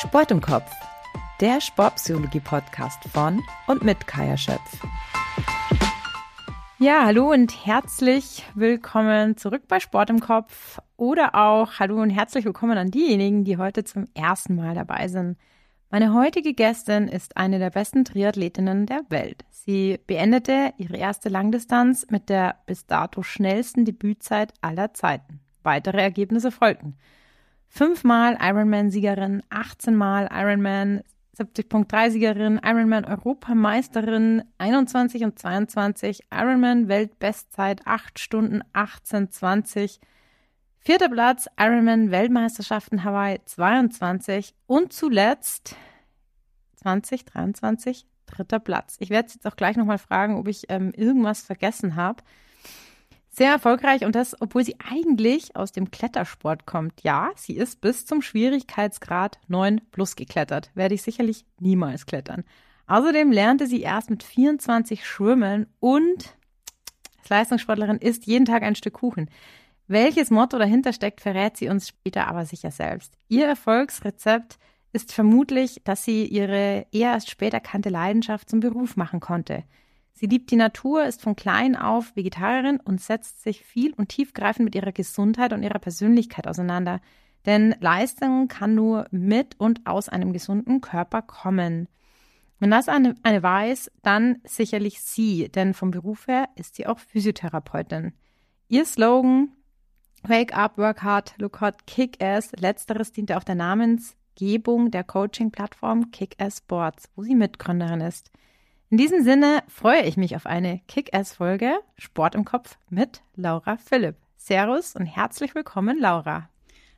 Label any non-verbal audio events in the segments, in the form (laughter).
Sport im Kopf, der Sportpsychologie-Podcast von und mit Kaya Schöpf. Ja, hallo und herzlich willkommen zurück bei Sport im Kopf oder auch hallo und herzlich willkommen an diejenigen, die heute zum ersten Mal dabei sind. Meine heutige Gästin ist eine der besten Triathletinnen der Welt. Sie beendete ihre erste Langdistanz mit der bis dato schnellsten Debützeit aller Zeiten. Weitere Ergebnisse folgten fünfmal Ironman-Siegerin, 18 Mal Ironman 70.3-Siegerin, Ironman-Europameisterin 21 und 22, Ironman-Weltbestzeit 8 Stunden 18,20, vierter Platz Ironman-Weltmeisterschaften Hawaii 22 und zuletzt 2023 dritter Platz. Ich werde jetzt auch gleich nochmal fragen, ob ich ähm, irgendwas vergessen habe. Sehr erfolgreich und das, obwohl sie eigentlich aus dem Klettersport kommt. Ja, sie ist bis zum Schwierigkeitsgrad 9 plus geklettert. Werde ich sicherlich niemals klettern. Außerdem lernte sie erst mit 24 schwimmen und als Leistungssportlerin isst jeden Tag ein Stück Kuchen. Welches Motto dahinter steckt, verrät sie uns später aber sicher selbst. Ihr Erfolgsrezept ist vermutlich, dass sie ihre eher erst spät erkannte Leidenschaft zum Beruf machen konnte. Sie liebt die Natur, ist von klein auf Vegetarierin und setzt sich viel und tiefgreifend mit ihrer Gesundheit und ihrer Persönlichkeit auseinander. Denn Leistung kann nur mit und aus einem gesunden Körper kommen. Wenn das eine, eine weiß, dann sicherlich sie, denn vom Beruf her ist sie auch Physiotherapeutin. Ihr Slogan Wake up, work hard, look hot, kick ass. Letzteres diente auch der Namensgebung der Coaching-Plattform Kick Ass Sports, wo sie Mitgründerin ist. In diesem Sinne freue ich mich auf eine Kick-Ass-Folge Sport im Kopf mit Laura Philipp. Servus und herzlich willkommen, Laura.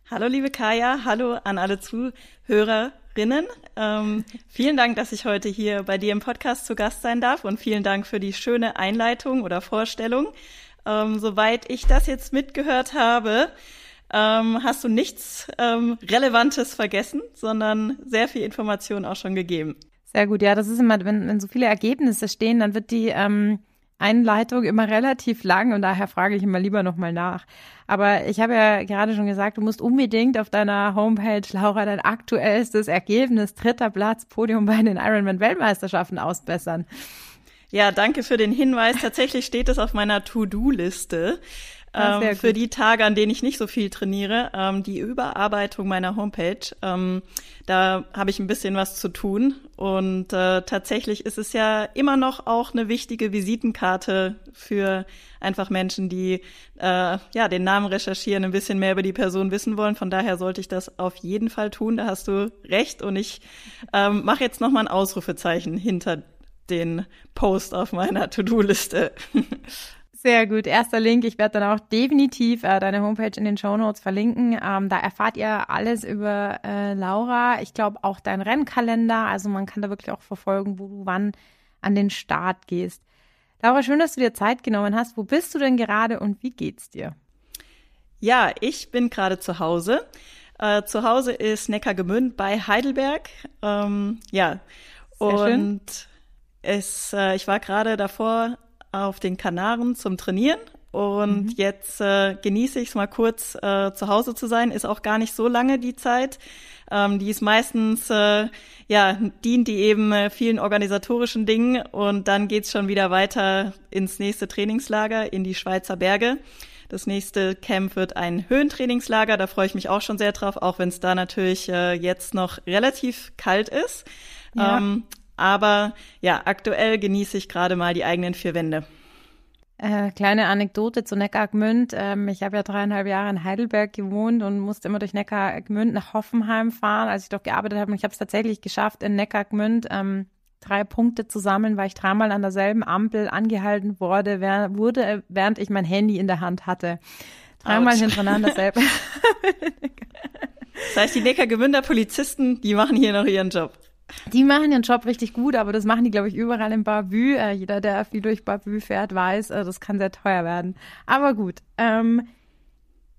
Hallo, liebe Kaya. Hallo an alle Zuhörerinnen. Ähm, vielen Dank, dass ich heute hier bei dir im Podcast zu Gast sein darf und vielen Dank für die schöne Einleitung oder Vorstellung. Ähm, soweit ich das jetzt mitgehört habe, ähm, hast du nichts ähm, Relevantes vergessen, sondern sehr viel Information auch schon gegeben. Sehr gut, ja, das ist immer, wenn, wenn so viele Ergebnisse stehen, dann wird die ähm, Einleitung immer relativ lang und daher frage ich immer lieber nochmal nach. Aber ich habe ja gerade schon gesagt, du musst unbedingt auf deiner Homepage, Laura, dein aktuellstes Ergebnis, dritter Platz, Podium bei den Ironman-Weltmeisterschaften ausbessern. Ja, danke für den Hinweis. Tatsächlich steht es auf meiner To-Do-Liste. Ah, ähm, für die Tage, an denen ich nicht so viel trainiere, ähm, die Überarbeitung meiner Homepage. Ähm, da habe ich ein bisschen was zu tun. Und äh, tatsächlich ist es ja immer noch auch eine wichtige Visitenkarte für einfach Menschen, die äh, ja den Namen recherchieren, ein bisschen mehr über die Person wissen wollen. Von daher sollte ich das auf jeden Fall tun. Da hast du recht. Und ich ähm, mache jetzt noch mal ein Ausrufezeichen hinter den Post auf meiner To-Do-Liste. (laughs) Sehr gut. Erster Link. Ich werde dann auch definitiv äh, deine Homepage in den Show Notes verlinken. Ähm, da erfahrt ihr alles über äh, Laura. Ich glaube auch dein Rennkalender. Also man kann da wirklich auch verfolgen, wo du wann an den Start gehst. Laura, schön, dass du dir Zeit genommen hast. Wo bist du denn gerade und wie geht's dir? Ja, ich bin gerade zu Hause. Äh, zu Hause ist Neckargemünd bei Heidelberg. Ähm, ja, Sehr und schön. es, äh, ich war gerade davor auf den Kanaren zum Trainieren und mhm. jetzt äh, genieße ich es mal kurz äh, zu Hause zu sein. Ist auch gar nicht so lange die Zeit. Ähm, die ist meistens, äh, ja, dient die eben äh, vielen organisatorischen Dingen und dann geht's schon wieder weiter ins nächste Trainingslager in die Schweizer Berge. Das nächste Camp wird ein Höhentrainingslager. Da freue ich mich auch schon sehr drauf, auch wenn es da natürlich äh, jetzt noch relativ kalt ist. Ja. Ähm, aber ja, aktuell genieße ich gerade mal die eigenen vier Wände. Äh, kleine Anekdote zu Neckargmünd. Ähm, ich habe ja dreieinhalb Jahre in Heidelberg gewohnt und musste immer durch Neckargmünd nach Hoffenheim fahren, als ich dort gearbeitet habe. Und ich habe es tatsächlich geschafft, in Neckargmünd ähm, drei Punkte zu sammeln, weil ich dreimal an derselben Ampel angehalten wurde, wer, wurde, während ich mein Handy in der Hand hatte. Dreimal Ouch. hintereinander (laughs) selber. das heißt, die Neckargemünder Polizisten, die machen hier noch ihren Job. Die machen ihren Job richtig gut, aber das machen die, glaube ich, überall in Bavü. Äh, jeder, der viel durch Bavü fährt, weiß, äh, das kann sehr teuer werden. Aber gut, ähm,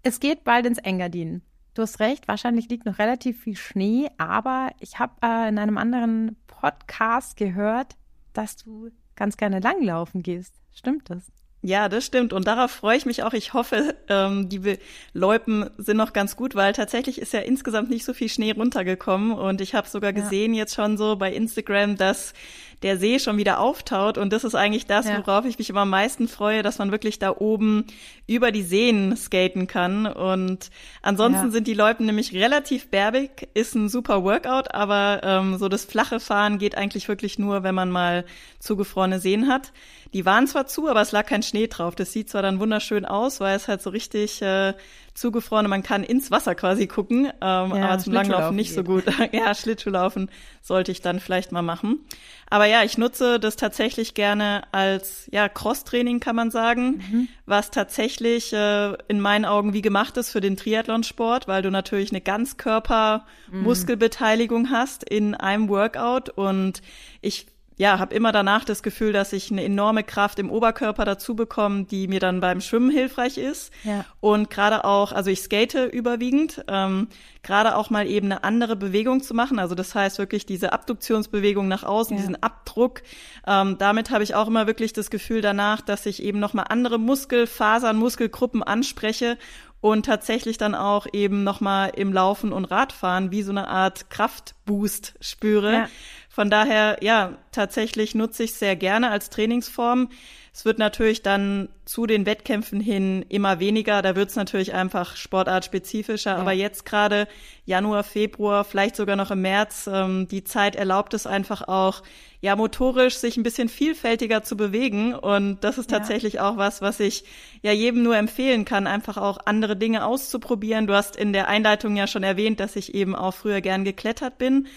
es geht bald ins Engadin. Du hast recht, wahrscheinlich liegt noch relativ viel Schnee, aber ich habe äh, in einem anderen Podcast gehört, dass du ganz gerne langlaufen gehst. Stimmt das? Ja, das stimmt. Und darauf freue ich mich auch. Ich hoffe, ähm, die Loipen sind noch ganz gut, weil tatsächlich ist ja insgesamt nicht so viel Schnee runtergekommen. Und ich habe sogar gesehen ja. jetzt schon so bei Instagram, dass der See schon wieder auftaut. Und das ist eigentlich das, ja. worauf ich mich immer am meisten freue, dass man wirklich da oben über die Seen skaten kann. Und ansonsten ja. sind die Loipen nämlich relativ berbig, ist ein super Workout, aber ähm, so das flache Fahren geht eigentlich wirklich nur, wenn man mal zugefrorene Seen hat. Die waren zwar zu, aber es lag kein Schnee drauf. Das sieht zwar dann wunderschön aus, weil es halt so richtig äh, zugefroren man kann ins Wasser quasi gucken, ähm, ja, aber zum Langlaufen nicht geht. so gut. (laughs) ja, Schlittschuhlaufen sollte ich dann vielleicht mal machen. Aber ja, ich nutze das tatsächlich gerne als ja Cross-Training, kann man sagen, mhm. was tatsächlich äh, in meinen Augen wie gemacht ist für den Triathlonsport, weil du natürlich eine Ganzkörper-Muskelbeteiligung mhm. hast in einem Workout und ich ja, habe immer danach das Gefühl, dass ich eine enorme Kraft im Oberkörper dazu bekomme, die mir dann beim Schwimmen hilfreich ist. Ja. Und gerade auch, also ich skate überwiegend, ähm, gerade auch mal eben eine andere Bewegung zu machen. Also das heißt wirklich diese Abduktionsbewegung nach außen, ja. diesen Abdruck. Ähm, damit habe ich auch immer wirklich das Gefühl danach, dass ich eben nochmal andere Muskelfasern, Muskelgruppen anspreche und tatsächlich dann auch eben nochmal im Laufen und Radfahren wie so eine Art Kraftboost spüre. Ja. Von daher, ja, tatsächlich nutze ich es sehr gerne als Trainingsform. Es wird natürlich dann zu den Wettkämpfen hin immer weniger. Da wird es natürlich einfach sportartspezifischer. Ja. Aber jetzt gerade Januar, Februar, vielleicht sogar noch im März, ähm, die Zeit erlaubt es einfach auch, ja, motorisch sich ein bisschen vielfältiger zu bewegen. Und das ist tatsächlich ja. auch was, was ich ja jedem nur empfehlen kann, einfach auch andere Dinge auszuprobieren. Du hast in der Einleitung ja schon erwähnt, dass ich eben auch früher gern geklettert bin.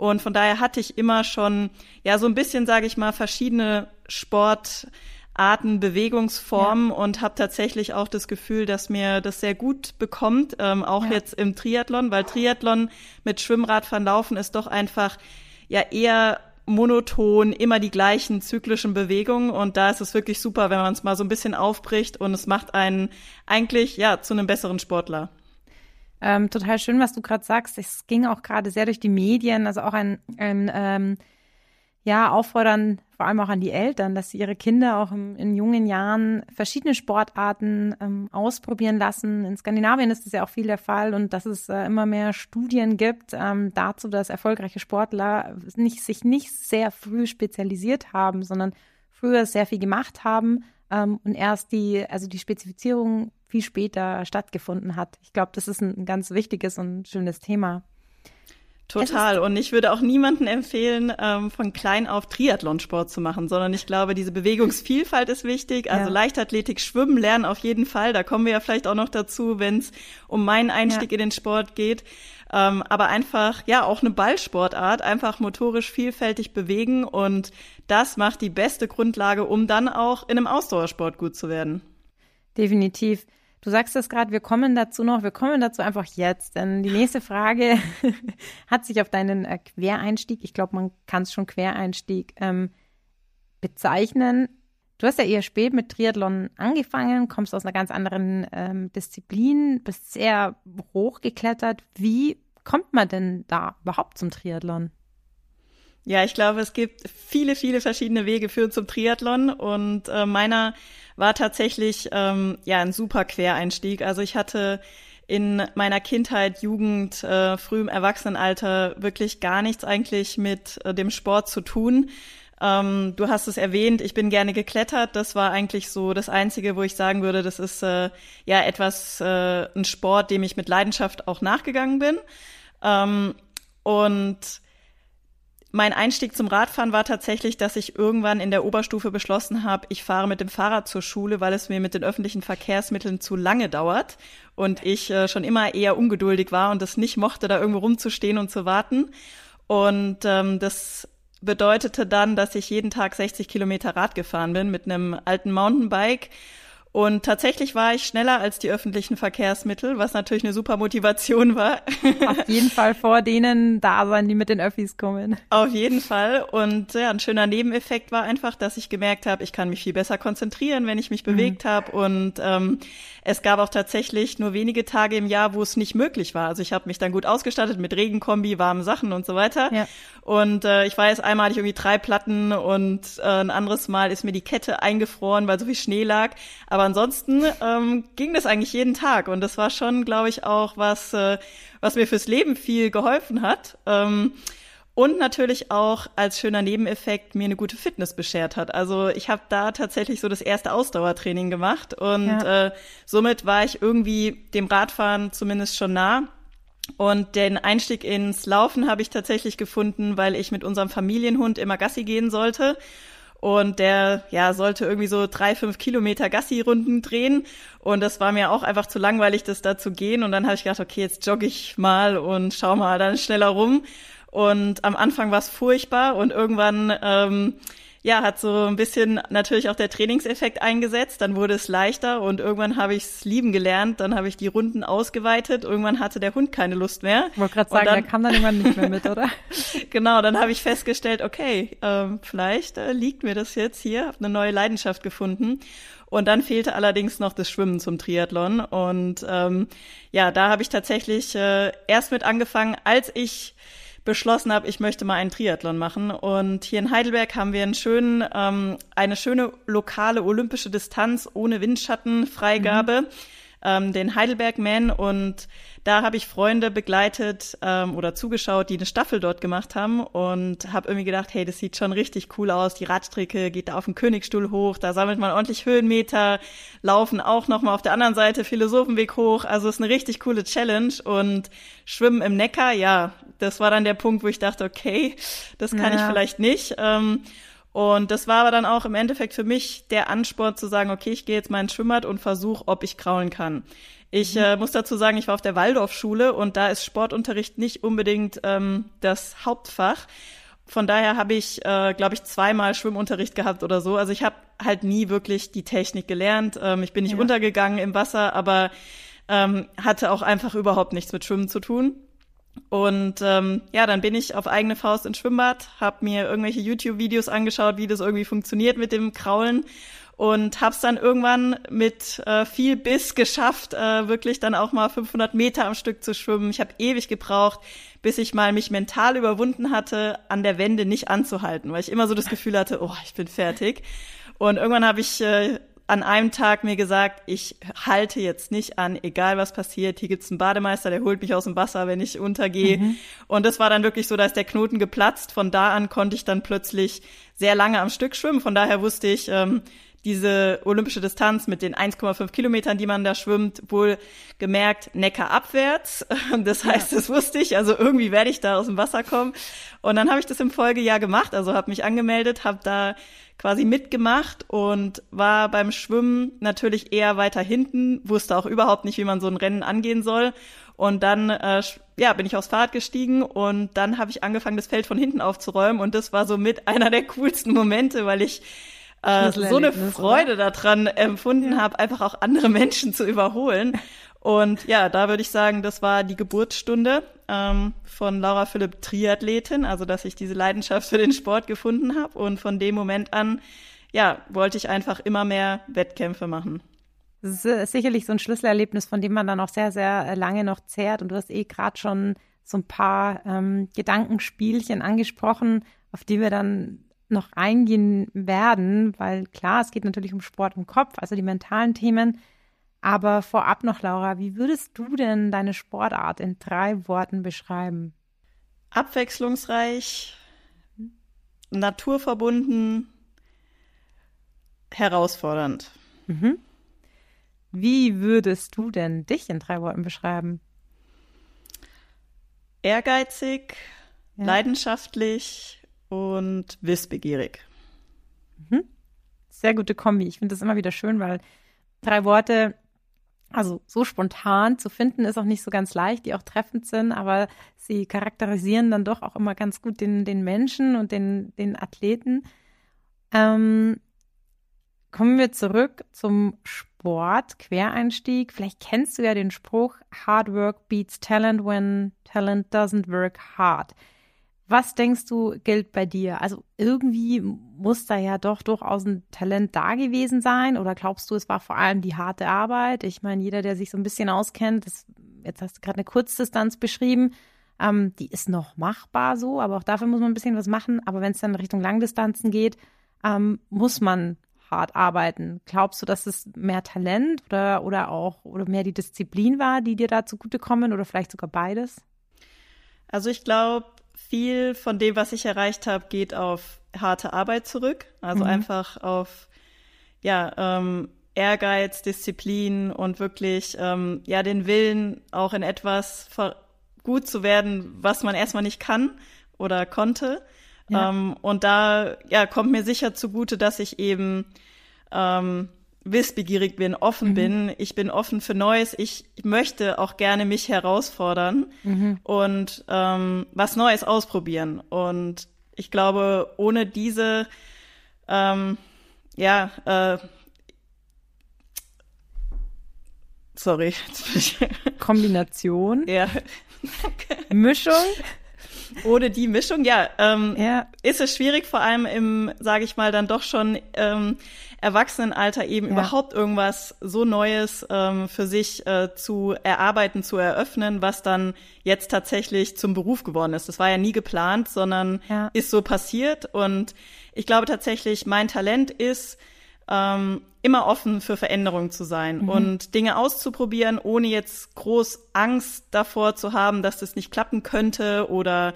Und von daher hatte ich immer schon, ja, so ein bisschen, sage ich mal, verschiedene Sportarten, Bewegungsformen ja. und habe tatsächlich auch das Gefühl, dass mir das sehr gut bekommt, ähm, auch ja. jetzt im Triathlon, weil Triathlon mit Schwimmradfahren laufen ist doch einfach ja eher monoton, immer die gleichen zyklischen Bewegungen und da ist es wirklich super, wenn man es mal so ein bisschen aufbricht und es macht einen eigentlich ja zu einem besseren Sportler. Ähm, total schön, was du gerade sagst. Es ging auch gerade sehr durch die Medien, also auch ein, ein ähm, ja, auffordern vor allem auch an die Eltern, dass sie ihre Kinder auch im, in jungen Jahren verschiedene Sportarten ähm, ausprobieren lassen. In Skandinavien ist das ja auch viel der Fall und dass es äh, immer mehr Studien gibt ähm, dazu, dass erfolgreiche Sportler nicht, sich nicht sehr früh spezialisiert haben, sondern früher sehr viel gemacht haben ähm, und erst die, also die Spezifizierung viel später stattgefunden hat. Ich glaube, das ist ein ganz wichtiges und schönes Thema. Total. Und ich würde auch niemanden empfehlen, ähm, von klein auf Triathlonsport zu machen, sondern ich glaube, diese Bewegungsvielfalt ist wichtig. Also ja. Leichtathletik, Schwimmen lernen auf jeden Fall. Da kommen wir ja vielleicht auch noch dazu, wenn es um meinen Einstieg ja. in den Sport geht. Ähm, aber einfach, ja, auch eine Ballsportart, einfach motorisch vielfältig bewegen und das macht die beste Grundlage, um dann auch in einem Ausdauersport gut zu werden. Definitiv. Du sagst es gerade, wir kommen dazu noch, wir kommen dazu einfach jetzt, denn die nächste Frage (laughs) hat sich auf deinen äh, Quereinstieg, ich glaube, man kann es schon Quereinstieg ähm, bezeichnen. Du hast ja eher spät mit Triathlon angefangen, kommst aus einer ganz anderen ähm, Disziplin, bist sehr hoch geklettert. Wie kommt man denn da überhaupt zum Triathlon? Ja, ich glaube, es gibt viele, viele verschiedene Wege für zum Triathlon und äh, meiner war tatsächlich ähm, ja ein super Quereinstieg. Also ich hatte in meiner Kindheit, Jugend, äh, frühem Erwachsenenalter wirklich gar nichts eigentlich mit äh, dem Sport zu tun. Ähm, du hast es erwähnt, ich bin gerne geklettert. Das war eigentlich so das Einzige, wo ich sagen würde, das ist äh, ja etwas, äh, ein Sport, dem ich mit Leidenschaft auch nachgegangen bin. Ähm, und mein Einstieg zum Radfahren war tatsächlich, dass ich irgendwann in der Oberstufe beschlossen habe, ich fahre mit dem Fahrrad zur Schule, weil es mir mit den öffentlichen Verkehrsmitteln zu lange dauert und ich äh, schon immer eher ungeduldig war und es nicht mochte, da irgendwo rumzustehen und zu warten. Und ähm, das bedeutete dann, dass ich jeden Tag 60 Kilometer Rad gefahren bin mit einem alten Mountainbike Und tatsächlich war ich schneller als die öffentlichen Verkehrsmittel, was natürlich eine super Motivation war. Auf jeden (laughs) Fall vor denen da sein, die mit den Öffis kommen. Auf jeden Fall. Und ja, ein schöner Nebeneffekt war einfach, dass ich gemerkt habe, ich kann mich viel besser konzentrieren, wenn ich mich mhm. bewegt habe. Und ähm, es gab auch tatsächlich nur wenige Tage im Jahr, wo es nicht möglich war. Also ich habe mich dann gut ausgestattet mit Regenkombi, warmen Sachen und so weiter. Ja. Und äh, ich weiß, einmal hatte ich irgendwie drei Platten und äh, ein anderes Mal ist mir die Kette eingefroren, weil so viel Schnee lag. Aber ansonsten ähm, ging das eigentlich jeden Tag. Und das war schon, glaube ich, auch was, äh, was mir fürs Leben viel geholfen hat. Ähm, und natürlich auch als schöner Nebeneffekt mir eine gute Fitness beschert hat. Also ich habe da tatsächlich so das erste Ausdauertraining gemacht und ja. äh, somit war ich irgendwie dem Radfahren zumindest schon nah. Und den Einstieg ins Laufen habe ich tatsächlich gefunden, weil ich mit unserem Familienhund immer Gassi gehen sollte. Und der, ja, sollte irgendwie so drei, fünf Kilometer Gassi-Runden drehen. Und das war mir auch einfach zu langweilig, das da zu gehen. Und dann habe ich gedacht, okay, jetzt jogge ich mal und schau mal dann schneller rum. Und am Anfang war es furchtbar und irgendwann ähm, ja, hat so ein bisschen natürlich auch der Trainingseffekt eingesetzt. Dann wurde es leichter und irgendwann habe ich es lieben gelernt. Dann habe ich die Runden ausgeweitet. Irgendwann hatte der Hund keine Lust mehr. Ich wollte gerade sagen, dann, der kam dann irgendwann nicht mehr mit, oder? (laughs) genau, dann habe ich festgestellt, okay, ähm, vielleicht äh, liegt mir das jetzt hier, habe eine neue Leidenschaft gefunden. Und dann fehlte allerdings noch das Schwimmen zum Triathlon. Und ähm, ja, da habe ich tatsächlich äh, erst mit angefangen, als ich beschlossen habe, ich möchte mal einen Triathlon machen. Und hier in Heidelberg haben wir einen schönen, ähm, eine schöne lokale olympische Distanz ohne Windschattenfreigabe. Mhm ähm, den Heidelberg Man und da habe ich Freunde begleitet ähm, oder zugeschaut, die eine Staffel dort gemacht haben und habe irgendwie gedacht, hey, das sieht schon richtig cool aus. Die Radstrecke geht da auf den Königstuhl hoch, da sammelt man ordentlich Höhenmeter, laufen auch nochmal auf der anderen Seite Philosophenweg hoch. Also ist eine richtig coole Challenge und Schwimmen im Neckar, ja, das war dann der Punkt, wo ich dachte, okay, das kann ja. ich vielleicht nicht. Ähm, und das war aber dann auch im Endeffekt für mich der Ansport zu sagen, okay, ich gehe jetzt mal ins Schwimmbad und versuche, ob ich kraulen kann. Ich mhm. äh, muss dazu sagen, ich war auf der Waldorfschule und da ist Sportunterricht nicht unbedingt ähm, das Hauptfach. Von daher habe ich, äh, glaube ich, zweimal Schwimmunterricht gehabt oder so. Also ich habe halt nie wirklich die Technik gelernt. Ähm, ich bin nicht ja. untergegangen im Wasser, aber ähm, hatte auch einfach überhaupt nichts mit Schwimmen zu tun. Und ähm, ja, dann bin ich auf eigene Faust ins Schwimmbad, habe mir irgendwelche YouTube-Videos angeschaut, wie das irgendwie funktioniert mit dem Kraulen und hab's dann irgendwann mit äh, viel Biss geschafft, äh, wirklich dann auch mal 500 Meter am Stück zu schwimmen. Ich habe ewig gebraucht, bis ich mal mich mental überwunden hatte, an der Wende nicht anzuhalten, weil ich immer so das Gefühl hatte, oh, ich bin fertig. Und irgendwann habe ich äh, an einem Tag mir gesagt, ich halte jetzt nicht an, egal was passiert. Hier gibt's einen Bademeister, der holt mich aus dem Wasser, wenn ich untergehe. Mhm. Und das war dann wirklich so, da ist der Knoten geplatzt. Von da an konnte ich dann plötzlich sehr lange am Stück schwimmen. Von daher wusste ich, ähm, diese olympische Distanz mit den 1,5 Kilometern, die man da schwimmt, wohl gemerkt Neckar abwärts. (laughs) Das heißt, ja. das wusste ich. Also irgendwie werde ich da aus dem Wasser kommen. Und dann habe ich das im Folgejahr gemacht. Also habe mich angemeldet, habe da quasi mitgemacht und war beim Schwimmen natürlich eher weiter hinten, wusste auch überhaupt nicht, wie man so ein Rennen angehen soll. Und dann äh, ja, bin ich aufs Fahrrad gestiegen und dann habe ich angefangen, das Feld von hinten aufzuräumen. Und das war so mit einer der coolsten Momente, weil ich äh, so eine Freude oder? daran empfunden ja. habe, einfach auch andere Menschen zu überholen. Und ja, da würde ich sagen, das war die Geburtsstunde ähm, von Laura Philipp Triathletin, also dass ich diese Leidenschaft für den Sport gefunden habe. Und von dem Moment an, ja, wollte ich einfach immer mehr Wettkämpfe machen. Das ist sicherlich so ein Schlüsselerlebnis, von dem man dann auch sehr, sehr lange noch zehrt. Und du hast eh gerade schon so ein paar ähm, Gedankenspielchen angesprochen, auf die wir dann noch eingehen werden, weil klar, es geht natürlich um Sport im Kopf, also die mentalen Themen. Aber vorab noch, Laura, wie würdest du denn deine Sportart in drei Worten beschreiben? Abwechslungsreich, naturverbunden, herausfordernd. Mhm. Wie würdest du denn dich in drei Worten beschreiben? Ehrgeizig, ja. leidenschaftlich und wissbegierig. Mhm. Sehr gute Kombi. Ich finde das immer wieder schön, weil drei Worte also so spontan zu finden ist auch nicht so ganz leicht, die auch treffend sind, aber sie charakterisieren dann doch auch immer ganz gut den, den Menschen und den, den Athleten. Ähm, kommen wir zurück zum Sport. Quereinstieg. Vielleicht kennst du ja den Spruch, Hard work beats talent when talent doesn't work hard. Was denkst du, gilt bei dir? Also irgendwie muss da ja doch durchaus ein Talent da gewesen sein oder glaubst du, es war vor allem die harte Arbeit? Ich meine, jeder, der sich so ein bisschen auskennt, das, jetzt hast du gerade eine Kurzdistanz beschrieben, ähm, die ist noch machbar so, aber auch dafür muss man ein bisschen was machen. Aber wenn es dann Richtung Langdistanzen geht, ähm, muss man hart arbeiten. Glaubst du, dass es mehr Talent oder, oder auch oder mehr die Disziplin war, die dir da zugutekommen oder vielleicht sogar beides? Also ich glaube, viel von dem, was ich erreicht habe, geht auf harte Arbeit zurück. Also mhm. einfach auf ja, ähm, Ehrgeiz, Disziplin und wirklich ähm, ja den Willen, auch in etwas gut zu werden, was man erstmal nicht kann oder konnte. Ja. Ähm, und da ja, kommt mir sicher zugute, dass ich eben ähm, wissbegierig bin, offen mhm. bin. Ich bin offen für Neues. Ich möchte auch gerne mich herausfordern mhm. und ähm, was Neues ausprobieren. Und ich glaube, ohne diese ähm, ja, äh, sorry. (laughs) Kombination. Ja. (laughs) Mischung. Ohne die Mischung, ja, ähm, ja, ist es schwierig, vor allem im, sage ich mal, dann doch schon ähm, Erwachsenenalter eben ja. überhaupt irgendwas so Neues ähm, für sich äh, zu erarbeiten, zu eröffnen, was dann jetzt tatsächlich zum Beruf geworden ist. Das war ja nie geplant, sondern ja. ist so passiert. Und ich glaube tatsächlich, mein Talent ist, ähm, immer offen für Veränderungen zu sein mhm. und Dinge auszuprobieren, ohne jetzt groß Angst davor zu haben, dass das nicht klappen könnte oder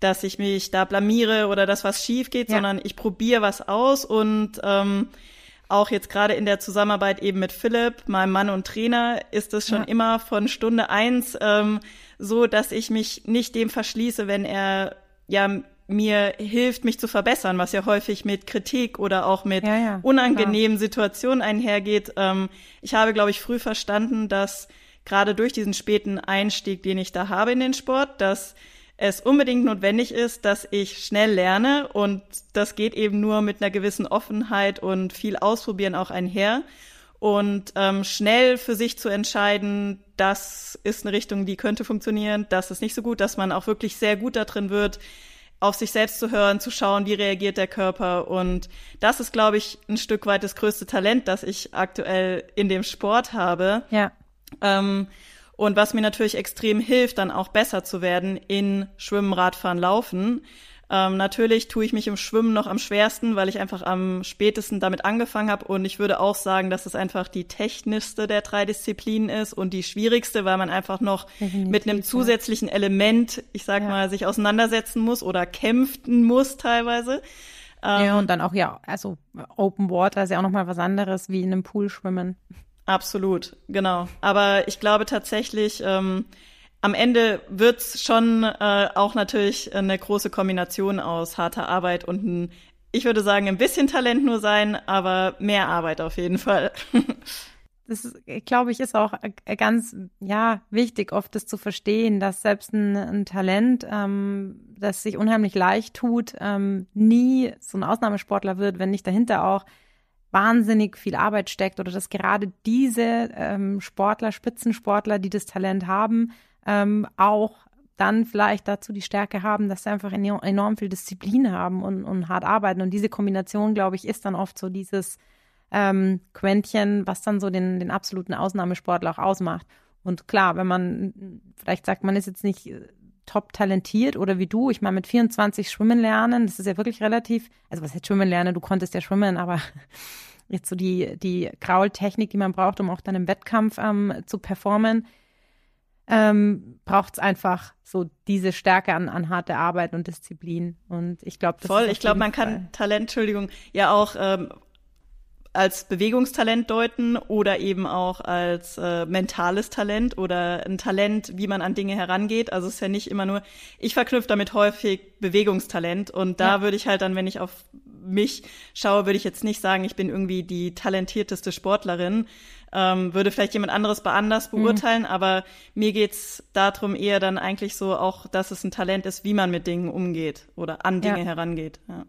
dass ich mich da blamiere oder dass was schief geht, ja. sondern ich probiere was aus und ähm, auch jetzt gerade in der Zusammenarbeit eben mit Philipp, meinem Mann und Trainer, ist es schon ja. immer von Stunde eins ähm, so, dass ich mich nicht dem verschließe, wenn er ja mir hilft, mich zu verbessern, was ja häufig mit Kritik oder auch mit ja, ja, unangenehmen klar. Situationen einhergeht. Ähm, ich habe, glaube ich, früh verstanden, dass gerade durch diesen späten Einstieg, den ich da habe in den Sport, dass es unbedingt notwendig ist, dass ich schnell lerne und das geht eben nur mit einer gewissen Offenheit und viel Ausprobieren auch einher. Und ähm, schnell für sich zu entscheiden, das ist eine Richtung, die könnte funktionieren, das ist nicht so gut, dass man auch wirklich sehr gut da drin wird, auf sich selbst zu hören, zu schauen, wie reagiert der Körper. Und das ist, glaube ich, ein Stück weit das größte Talent, das ich aktuell in dem Sport habe. Ja. Ähm, und was mir natürlich extrem hilft, dann auch besser zu werden in Schwimmen, Radfahren, Laufen. Ähm, natürlich tue ich mich im Schwimmen noch am schwersten, weil ich einfach am spätesten damit angefangen habe. Und ich würde auch sagen, dass es einfach die technischste der drei Disziplinen ist und die schwierigste, weil man einfach noch Definitiv, mit einem zusätzlichen Element, ich sag ja. mal, sich auseinandersetzen muss oder kämpfen muss teilweise. Ähm, ja, und dann auch, ja, also Open Water ist ja auch nochmal was anderes wie in einem Pool schwimmen. Absolut, genau. Aber ich glaube tatsächlich, ähm, am Ende wird's schon äh, auch natürlich eine große Kombination aus harter Arbeit und ein, ich würde sagen, ein bisschen Talent nur sein, aber mehr Arbeit auf jeden Fall. (laughs) das glaube ich, ist auch äh, ganz ja wichtig, oft das zu verstehen, dass selbst ein, ein Talent, ähm, das sich unheimlich leicht tut, ähm, nie so ein Ausnahmesportler wird, wenn nicht dahinter auch wahnsinnig viel Arbeit steckt oder dass gerade diese ähm, Sportler, Spitzensportler, die das Talent haben, ähm, auch dann vielleicht dazu die Stärke haben, dass sie einfach enorm viel Disziplin haben und, und hart arbeiten. Und diese Kombination, glaube ich, ist dann oft so dieses ähm, Quäntchen, was dann so den, den absoluten Ausnahmesportler auch ausmacht. Und klar, wenn man vielleicht sagt, man ist jetzt nicht äh, top talentiert oder wie du, ich meine, mit 24 schwimmen lernen, das ist ja wirklich relativ, also was heißt schwimmen lernen, du konntest ja schwimmen, aber (laughs) jetzt so die, die Kraultechnik, die man braucht, um auch dann im Wettkampf ähm, zu performen, ähm, braucht es einfach so diese Stärke an, an harte Arbeit und Disziplin. Und ich glaube, das voll. ich glaube, man Fall. kann Talent, Entschuldigung, ja auch ähm, als Bewegungstalent deuten oder eben auch als äh, mentales Talent oder ein Talent, wie man an Dinge herangeht. Also es ist ja nicht immer nur, ich verknüpfe damit häufig Bewegungstalent und da ja. würde ich halt dann, wenn ich auf mich schaue, würde ich jetzt nicht sagen, ich bin irgendwie die talentierteste Sportlerin, ähm, würde vielleicht jemand anderes bei anders mhm. beurteilen, mhm. aber mir geht's darum eher dann eigentlich so auch, dass es ein Talent ist, wie man mit Dingen umgeht oder an Dinge ja. herangeht. Ja.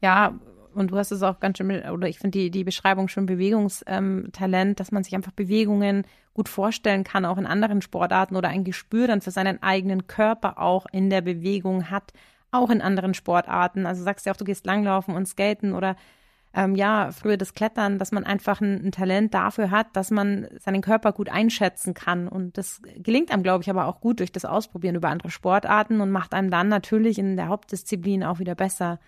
ja, und du hast es auch ganz schön, oder ich finde die, die Beschreibung schon Bewegungstalent, ähm, dass man sich einfach Bewegungen gut vorstellen kann, auch in anderen Sportarten oder ein Gespür dann für seinen eigenen Körper auch in der Bewegung hat, auch in anderen Sportarten. Also sagst du ja auch, du gehst langlaufen und skaten oder ähm, ja, früher das Klettern, dass man einfach ein, ein, Talent dafür hat, dass man seinen Körper gut einschätzen kann. Und das gelingt einem, glaube ich, aber auch gut durch das Ausprobieren über andere Sportarten und macht einem dann natürlich in der Hauptdisziplin auch wieder besser.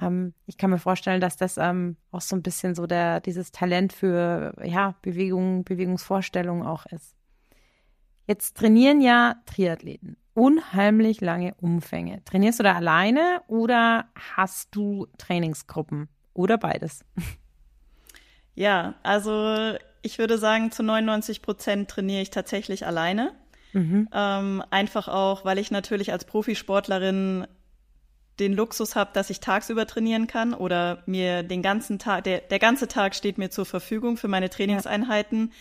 Ähm, ich kann mir vorstellen, dass das ähm, auch so ein bisschen so der, dieses Talent für, ja, Bewegung, Bewegungsvorstellung auch ist. Jetzt trainieren ja Triathleten unheimlich lange Umfänge. Trainierst du da alleine oder hast du Trainingsgruppen? Oder beides? (laughs) Ja, also ich würde sagen, zu 99 Prozent trainiere ich tatsächlich alleine. Mhm. Ähm, einfach auch, weil ich natürlich als Profisportlerin den Luxus habe, dass ich tagsüber trainieren kann oder mir den ganzen Tag, der, der ganze Tag steht mir zur Verfügung für meine Trainingseinheiten.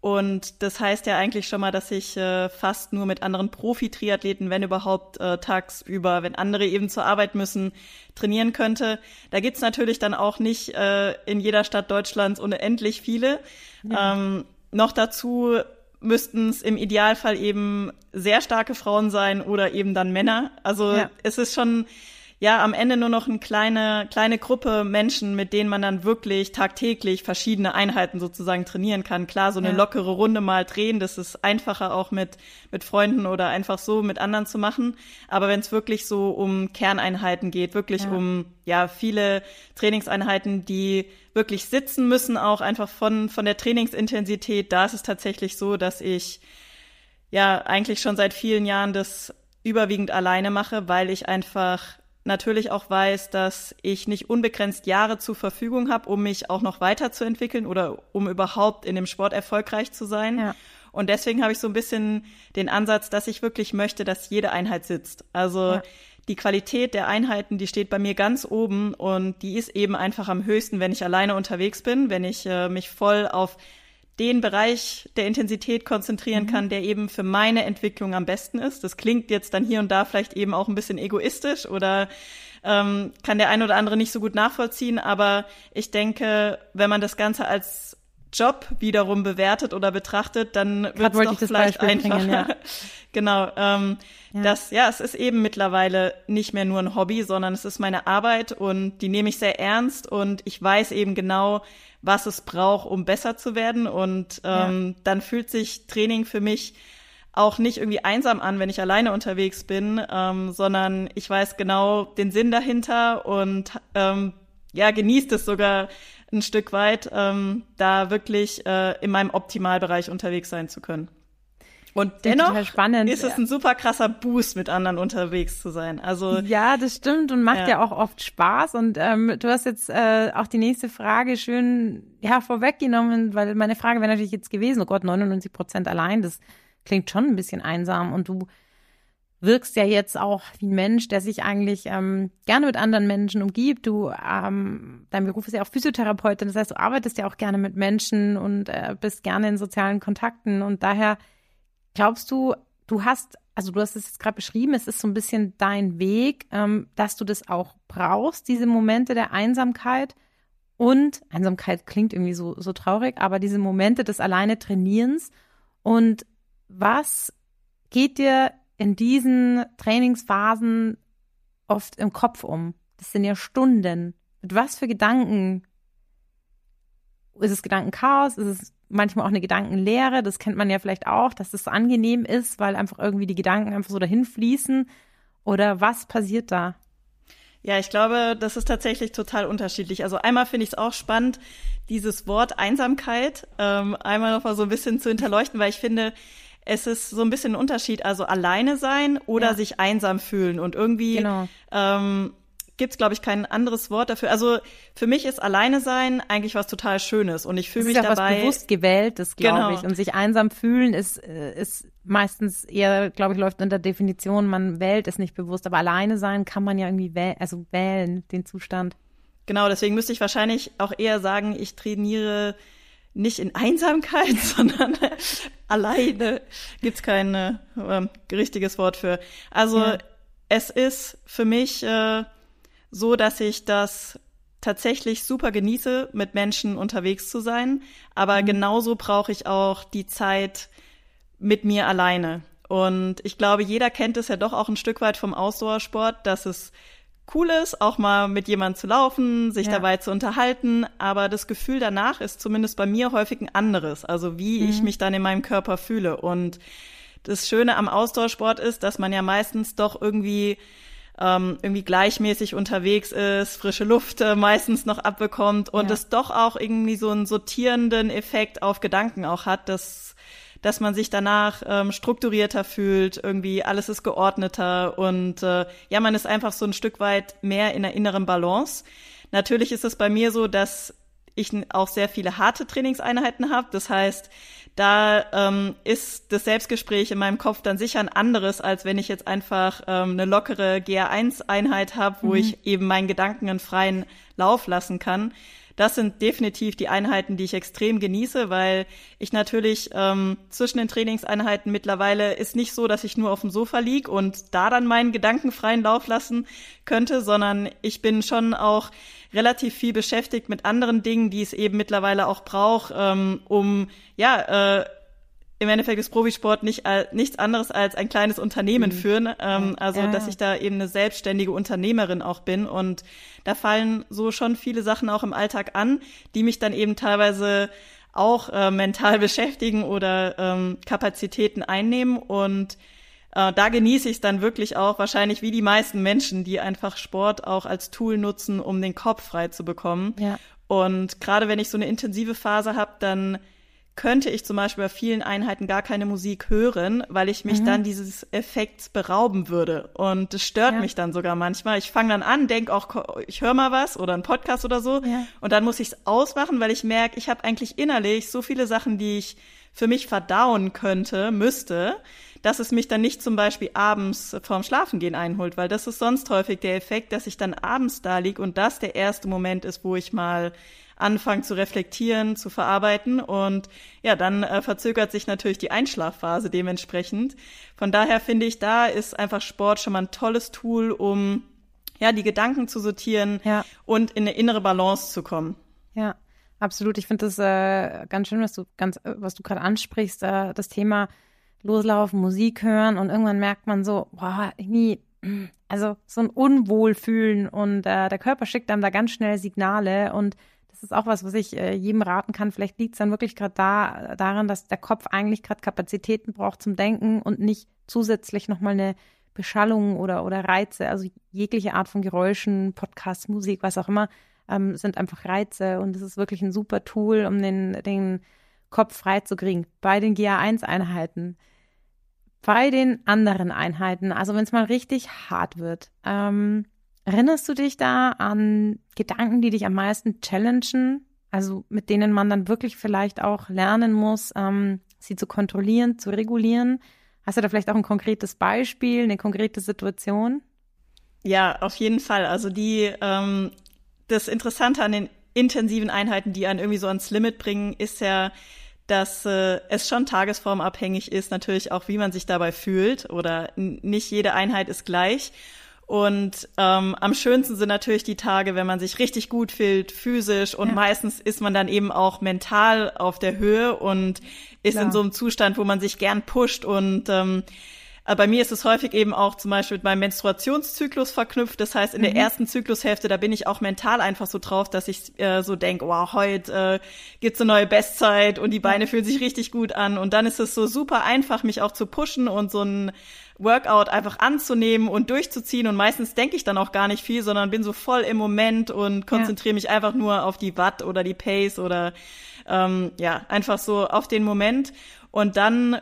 Und das heißt ja eigentlich schon mal, dass ich äh, fast nur mit anderen Profi-Triathleten, wenn überhaupt äh, tagsüber, wenn andere eben zur Arbeit müssen, trainieren könnte. Da gibt's natürlich dann auch nicht äh, in jeder Stadt Deutschlands unendlich viele. Ja. Ähm, noch dazu müssten es im Idealfall eben sehr starke Frauen sein oder eben dann Männer. Also ja. es ist schon ja am Ende nur noch eine kleine, kleine Gruppe Menschen, mit denen man dann wirklich tagtäglich verschiedene Einheiten sozusagen trainieren kann. Klar, so eine ja. lockere Runde mal drehen, das ist einfacher auch mit, mit Freunden oder einfach so mit anderen zu machen. Aber wenn es wirklich so um Kerneinheiten geht, wirklich ja. um ja viele Trainingseinheiten, die wirklich sitzen müssen, auch einfach von, von der Trainingsintensität, da ist es tatsächlich so, dass ich ja eigentlich schon seit vielen Jahren das überwiegend alleine mache, weil ich einfach natürlich auch weiß, dass ich nicht unbegrenzt Jahre zur Verfügung habe, um mich auch noch weiterzuentwickeln oder um überhaupt in dem Sport erfolgreich zu sein. Ja. Und deswegen habe ich so ein bisschen den Ansatz, dass ich wirklich möchte, dass jede Einheit sitzt. Also ja. die Qualität der Einheiten, die steht bei mir ganz oben und die ist eben einfach am höchsten, wenn ich alleine unterwegs bin, wenn ich äh, mich voll auf den Bereich der Intensität konzentrieren mhm. kann, der eben für meine Entwicklung am besten ist. Das klingt jetzt dann hier und da vielleicht eben auch ein bisschen egoistisch oder ähm, kann der ein oder andere nicht so gut nachvollziehen. Aber ich denke, wenn man das Ganze als Job wiederum bewertet oder betrachtet, dann wird es doch vielleicht einfacher. Bringen, ja. (laughs) genau. Ähm, ja. Das, ja, es ist eben mittlerweile nicht mehr nur ein Hobby, sondern es ist meine Arbeit und die nehme ich sehr ernst und ich weiß eben genau, was es braucht, um besser zu werden. Und ähm, ja. dann fühlt sich Training für mich auch nicht irgendwie einsam an, wenn ich alleine unterwegs bin, ähm, sondern ich weiß genau den Sinn dahinter und ähm, ja, genießt es sogar ein Stück weit, ähm, da wirklich äh, in meinem Optimalbereich unterwegs sein zu können. Und dennoch ist es ein super krasser Boost, mit anderen unterwegs zu sein. Also ja, das stimmt und macht ja, ja auch oft Spaß. Und ähm, du hast jetzt äh, auch die nächste Frage schön ja vorweggenommen, weil meine Frage wäre natürlich jetzt gewesen: Oh Gott, 99 Prozent allein, das klingt schon ein bisschen einsam. Und du wirkst ja jetzt auch wie ein Mensch, der sich eigentlich ähm, gerne mit anderen Menschen umgibt. Du, ähm, dein Beruf ist ja auch Physiotherapeutin, das heißt, du arbeitest ja auch gerne mit Menschen und äh, bist gerne in sozialen Kontakten und daher Glaubst du, du hast, also du hast es jetzt gerade beschrieben, es ist so ein bisschen dein Weg, ähm, dass du das auch brauchst, diese Momente der Einsamkeit und Einsamkeit klingt irgendwie so, so traurig, aber diese Momente des alleine Trainierens und was geht dir in diesen Trainingsphasen oft im Kopf um? Das sind ja Stunden. Mit was für Gedanken? Ist es Gedankenchaos? Ist es manchmal auch eine Gedankenlehre. Das kennt man ja vielleicht auch, dass es so angenehm ist, weil einfach irgendwie die Gedanken einfach so dahin fließen. Oder was passiert da? Ja, ich glaube, das ist tatsächlich total unterschiedlich. Also einmal finde ich es auch spannend, dieses Wort Einsamkeit ähm, einmal noch mal so ein bisschen zu hinterleuchten, weil ich finde, es ist so ein bisschen ein Unterschied, also alleine sein oder ja. sich einsam fühlen und irgendwie genau. ähm, gibt es, glaube ich, kein anderes Wort dafür. Also für mich ist alleine sein eigentlich was total Schönes und ich fühle mich ja dabei. Was bewusst gewähltes, glaube genau. ich. Und sich einsam fühlen ist, äh, ist meistens eher, glaube ich, läuft unter Definition, man wählt es nicht bewusst, aber alleine sein kann man ja irgendwie wählen, also wählen, den Zustand. Genau, deswegen müsste ich wahrscheinlich auch eher sagen, ich trainiere nicht in Einsamkeit, (laughs) sondern alleine. Gibt's kein äh, richtiges Wort für. Also ja. es ist für mich äh, so, dass ich das tatsächlich super genieße, mit Menschen unterwegs zu sein. Aber mhm. genauso brauche ich auch die Zeit mit mir alleine. Und ich glaube, jeder kennt es ja doch auch ein Stück weit vom Ausdauersport, dass es cool ist, auch mal mit jemandem zu laufen, sich ja. dabei zu unterhalten. Aber das Gefühl danach ist zumindest bei mir häufig ein anderes. Also wie mhm. ich mich dann in meinem Körper fühle. Und das Schöne am Ausdauersport ist, dass man ja meistens doch irgendwie ähm, irgendwie gleichmäßig unterwegs ist, frische Luft äh, meistens noch abbekommt und ja. es doch auch irgendwie so einen sortierenden Effekt auf Gedanken auch hat, dass dass man sich danach ähm, strukturierter fühlt, irgendwie alles ist geordneter und äh, ja, man ist einfach so ein Stück weit mehr in der inneren Balance. Natürlich ist es bei mir so, dass ich auch sehr viele harte Trainingseinheiten habe. Das heißt, da ähm, ist das Selbstgespräch in meinem Kopf dann sicher ein anderes, als wenn ich jetzt einfach ähm, eine lockere GR1-Einheit habe, wo mhm. ich eben meinen Gedanken einen freien Lauf lassen kann. Das sind definitiv die Einheiten, die ich extrem genieße, weil ich natürlich ähm, zwischen den Trainingseinheiten mittlerweile ist nicht so, dass ich nur auf dem Sofa lieg und da dann meinen Gedanken freien Lauf lassen könnte, sondern ich bin schon auch relativ viel beschäftigt mit anderen Dingen, die es eben mittlerweile auch braucht, ähm, um ja äh, im Endeffekt ist Profisport nicht nichts anderes als ein kleines Unternehmen mhm. führen. Ähm, also, ja. dass ich da eben eine selbstständige Unternehmerin auch bin. Und da fallen so schon viele Sachen auch im Alltag an, die mich dann eben teilweise auch äh, mental (laughs) beschäftigen oder ähm, Kapazitäten einnehmen. Und äh, da genieße ich es dann wirklich auch, wahrscheinlich wie die meisten Menschen, die einfach Sport auch als Tool nutzen, um den Kopf frei zu bekommen. Ja. Und gerade wenn ich so eine intensive Phase habe, dann könnte ich zum Beispiel bei vielen Einheiten gar keine Musik hören, weil ich mich mhm. dann dieses Effekts berauben würde. Und das stört ja. mich dann sogar manchmal. Ich fange dann an, denk auch, ich höre mal was oder einen Podcast oder so. Ja. Und dann muss ich es ausmachen, weil ich merke, ich habe eigentlich innerlich so viele Sachen, die ich für mich verdauen könnte, müsste, dass es mich dann nicht zum Beispiel abends vorm Schlafengehen einholt, weil das ist sonst häufig der Effekt, dass ich dann abends da lieg und das der erste Moment ist, wo ich mal anfangen zu reflektieren, zu verarbeiten. Und ja, dann äh, verzögert sich natürlich die Einschlafphase dementsprechend. Von daher finde ich, da ist einfach Sport schon mal ein tolles Tool, um ja, die Gedanken zu sortieren ja. und in eine innere Balance zu kommen. Ja, absolut. Ich finde das äh, ganz schön, was du ganz, äh, was du gerade ansprichst, äh, das Thema loslaufen, Musik hören und irgendwann merkt man so, boah, irgendwie, also so ein Unwohlfühlen und äh, der Körper schickt einem da ganz schnell Signale und das ist auch was, was ich äh, jedem raten kann. Vielleicht liegt es dann wirklich gerade da, daran, dass der Kopf eigentlich gerade Kapazitäten braucht zum Denken und nicht zusätzlich nochmal eine Beschallung oder, oder Reize, also jegliche Art von Geräuschen, Podcasts, Musik, was auch immer, ähm, sind einfach Reize und es ist wirklich ein super Tool, um den, den Kopf frei zu kriegen. Bei den GA1-Einheiten, bei den anderen Einheiten, also wenn es mal richtig hart wird, ähm, Erinnerst du dich da an Gedanken, die dich am meisten challengen? Also mit denen man dann wirklich vielleicht auch lernen muss, ähm, sie zu kontrollieren, zu regulieren? Hast du da vielleicht auch ein konkretes Beispiel, eine konkrete Situation? Ja, auf jeden Fall. Also die, ähm, das Interessante an den intensiven Einheiten, die einen irgendwie so ans Limit bringen, ist ja, dass äh, es schon tagesformabhängig ist, natürlich auch, wie man sich dabei fühlt oder nicht jede Einheit ist gleich. Und ähm, am schönsten sind natürlich die Tage, wenn man sich richtig gut fühlt, physisch und ja. meistens ist man dann eben auch mental auf der Höhe und ist Klar. in so einem Zustand, wo man sich gern pusht und ähm, äh, bei mir ist es häufig eben auch zum Beispiel mit meinem Menstruationszyklus verknüpft. Das heißt, in mhm. der ersten Zyklushälfte, da bin ich auch mental einfach so drauf, dass ich äh, so denke, wow, heute äh, gibt's eine neue Bestzeit und die Beine fühlen sich richtig gut an. Und dann ist es so super einfach, mich auch zu pushen und so ein Workout einfach anzunehmen und durchzuziehen. Und meistens denke ich dann auch gar nicht viel, sondern bin so voll im Moment und konzentriere ja. mich einfach nur auf die Watt oder die Pace oder ähm, ja, einfach so auf den Moment. Und dann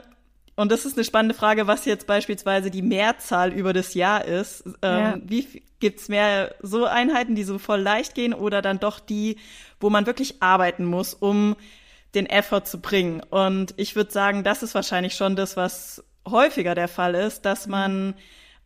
und das ist eine spannende Frage, was jetzt beispielsweise die Mehrzahl über das Jahr ist. Ähm, ja. Wie gibt's mehr so Einheiten, die so voll leicht gehen oder dann doch die, wo man wirklich arbeiten muss, um den Effort zu bringen? Und ich würde sagen, das ist wahrscheinlich schon das, was häufiger der Fall ist, dass man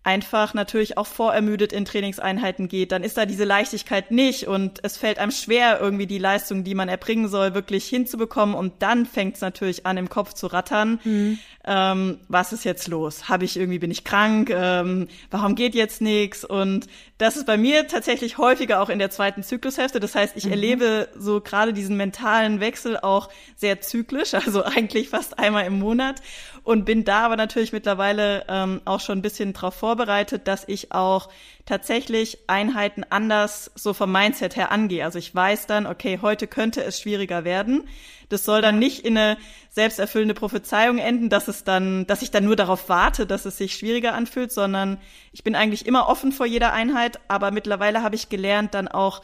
einfach natürlich auch vorermüdet in Trainingseinheiten geht, dann ist da diese Leichtigkeit nicht und es fällt einem schwer, irgendwie die Leistung, die man erbringen soll, wirklich hinzubekommen und dann fängt es natürlich an, im Kopf zu rattern. Mhm. Ähm, was ist jetzt los? Habe ich irgendwie, bin ich krank? Ähm, warum geht jetzt nichts? Und das ist bei mir tatsächlich häufiger auch in der zweiten Zyklushälfte. Das heißt, ich mhm. erlebe so gerade diesen mentalen Wechsel auch sehr zyklisch, (laughs) also eigentlich fast einmal im Monat und bin da aber natürlich mittlerweile ähm, auch schon ein bisschen drauf vorbereitet, dass ich auch tatsächlich Einheiten anders so vom Mindset her angehe. Also ich weiß dann, okay, heute könnte es schwieriger werden. Das soll dann nicht in eine selbsterfüllende Prophezeiung enden, dass es dann, dass ich dann nur darauf warte, dass es sich schwieriger anfühlt, sondern ich bin eigentlich immer offen vor jeder Einheit, aber mittlerweile habe ich gelernt, dann auch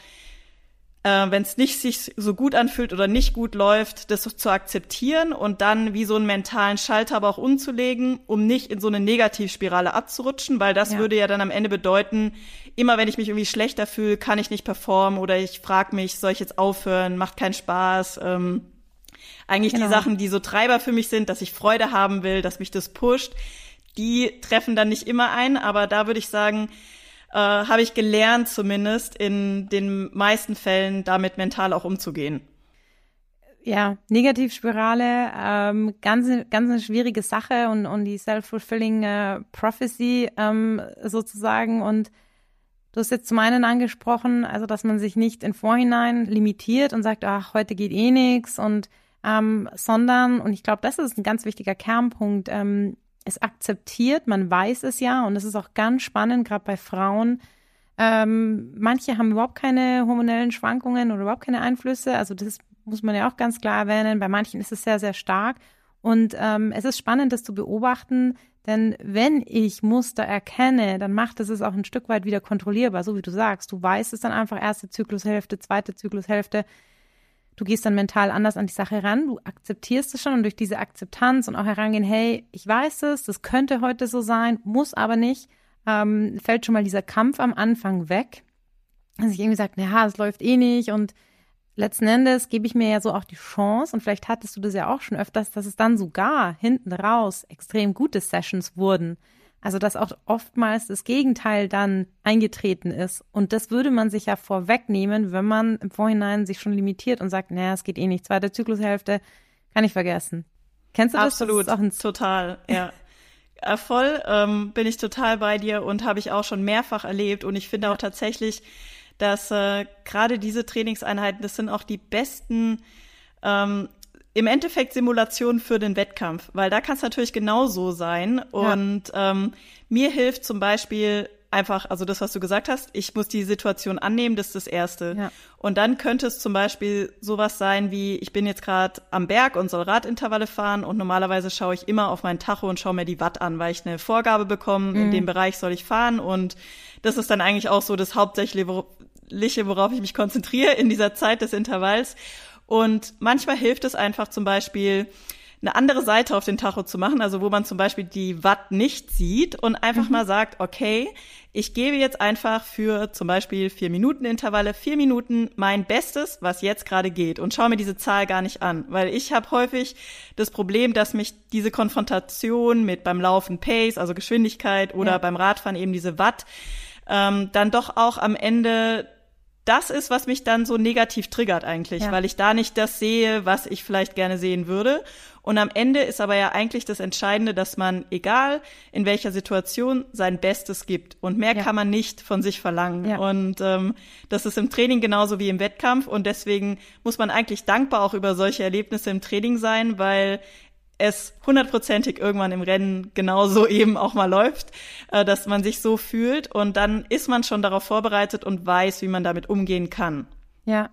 äh, wenn es nicht sich so gut anfühlt oder nicht gut läuft, das zu akzeptieren und dann wie so einen mentalen Schalter aber auch umzulegen, um nicht in so eine Negativspirale abzurutschen, weil das ja. würde ja dann am Ende bedeuten, immer wenn ich mich irgendwie schlechter fühle, kann ich nicht performen oder ich frage mich, soll ich jetzt aufhören, macht keinen Spaß. Ähm, eigentlich genau. die Sachen, die so Treiber für mich sind, dass ich Freude haben will, dass mich das pusht, die treffen dann nicht immer ein, aber da würde ich sagen, äh, habe ich gelernt zumindest in den meisten Fällen damit mental auch umzugehen. Ja, Negativspirale, ähm, ganz, ganz eine schwierige Sache und, und die self-fulfilling äh, prophecy ähm, sozusagen. Und du hast jetzt zum einen angesprochen, also dass man sich nicht im Vorhinein limitiert und sagt, ach, heute geht eh nix und ähm, sondern, und ich glaube, das ist ein ganz wichtiger Kernpunkt, ähm, es akzeptiert, man weiß es ja und es ist auch ganz spannend, gerade bei Frauen. Ähm, manche haben überhaupt keine hormonellen Schwankungen oder überhaupt keine Einflüsse. Also das muss man ja auch ganz klar erwähnen. Bei manchen ist es sehr, sehr stark. Und ähm, es ist spannend, das zu beobachten, denn wenn ich Muster erkenne, dann macht es es auch ein Stück weit wieder kontrollierbar, so wie du sagst. Du weißt es dann einfach erste Zyklushälfte, zweite Zyklushälfte du gehst dann mental anders an die Sache ran, du akzeptierst es schon und durch diese Akzeptanz und auch herangehen, hey, ich weiß es, das könnte heute so sein, muss aber nicht, ähm, fällt schon mal dieser Kampf am Anfang weg. Dass ich irgendwie sage, naja, es läuft eh nicht und letzten Endes gebe ich mir ja so auch die Chance und vielleicht hattest du das ja auch schon öfters, dass es dann sogar hinten raus extrem gute Sessions wurden. Also dass auch oftmals das Gegenteil dann eingetreten ist. Und das würde man sich ja vorwegnehmen, wenn man im Vorhinein sich schon limitiert und sagt, naja, es geht eh nicht. Zweite Zyklushälfte kann ich vergessen. Kennst du das? Absolut, das total, ja. (laughs) Äh, voll ähm, bin ich total bei dir und habe ich auch schon mehrfach erlebt. Und ich finde auch tatsächlich, dass äh, gerade diese Trainingseinheiten, das sind auch die besten ähm, im Endeffekt Simulation für den Wettkampf, weil da kann es natürlich genau so sein. Und ja. ähm, mir hilft zum Beispiel einfach, also das, was du gesagt hast, ich muss die Situation annehmen, das ist das Erste. Ja. Und dann könnte es zum Beispiel sowas sein wie, ich bin jetzt gerade am Berg und soll Radintervalle fahren und normalerweise schaue ich immer auf meinen Tacho und schaue mir die Watt an, weil ich eine Vorgabe bekomme, mhm. in dem Bereich soll ich fahren und das ist dann eigentlich auch so das Hauptsächliche, worauf ich mich konzentriere in dieser Zeit des Intervalls. Und manchmal hilft es einfach zum Beispiel, eine andere Seite auf den Tacho zu machen, also wo man zum Beispiel die Watt nicht sieht und einfach mhm. mal sagt, okay, ich gebe jetzt einfach für zum Beispiel vier Minuten Intervalle, vier Minuten mein Bestes, was jetzt gerade geht und schaue mir diese Zahl gar nicht an, weil ich habe häufig das Problem, dass mich diese Konfrontation mit beim Laufen Pace, also Geschwindigkeit oder ja. beim Radfahren eben diese Watt, ähm, dann doch auch am Ende das ist, was mich dann so negativ triggert eigentlich, ja. weil ich da nicht das sehe, was ich vielleicht gerne sehen würde. Und am Ende ist aber ja eigentlich das Entscheidende, dass man, egal in welcher Situation, sein Bestes gibt. Und mehr ja. kann man nicht von sich verlangen. Ja. Und ähm, das ist im Training genauso wie im Wettkampf. Und deswegen muss man eigentlich dankbar auch über solche Erlebnisse im Training sein, weil es hundertprozentig irgendwann im Rennen genauso (laughs) eben auch mal läuft, äh, dass man sich so fühlt und dann ist man schon darauf vorbereitet und weiß, wie man damit umgehen kann. Ja.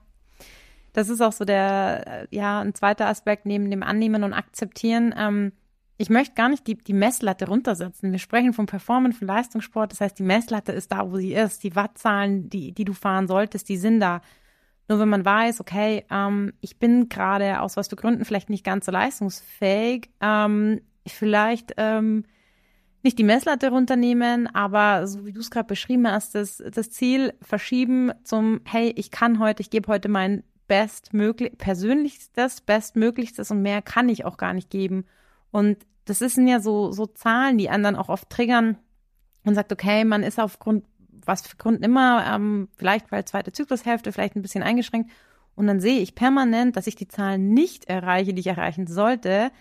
Das ist auch so der, äh, ja, ein zweiter Aspekt neben dem Annehmen und Akzeptieren. Ähm, ich möchte gar nicht die, die Messlatte runtersetzen. Wir sprechen von Performance, von Leistungssport. Das heißt, die Messlatte ist da, wo sie ist. Die Wattzahlen, die, die du fahren solltest, die sind da. Nur wenn man weiß, okay, ähm, ich bin gerade aus was für Gründen vielleicht nicht ganz so leistungsfähig, ähm, vielleicht ähm, nicht die Messlatte runternehmen, aber so wie du es gerade beschrieben hast, das, das Ziel verschieben zum, hey, ich kann heute, ich gebe heute mein bestmöglich, persönlichstes, bestmöglichstes und mehr kann ich auch gar nicht geben. Und das sind ja so, so Zahlen, die dann auch oft triggern, und sagt, okay, man ist aufgrund, was für Gründen immer, ähm, vielleicht weil zweite Zyklushälfte, vielleicht ein bisschen eingeschränkt. Und dann sehe ich permanent, dass ich die Zahlen nicht erreiche, die ich erreichen sollte.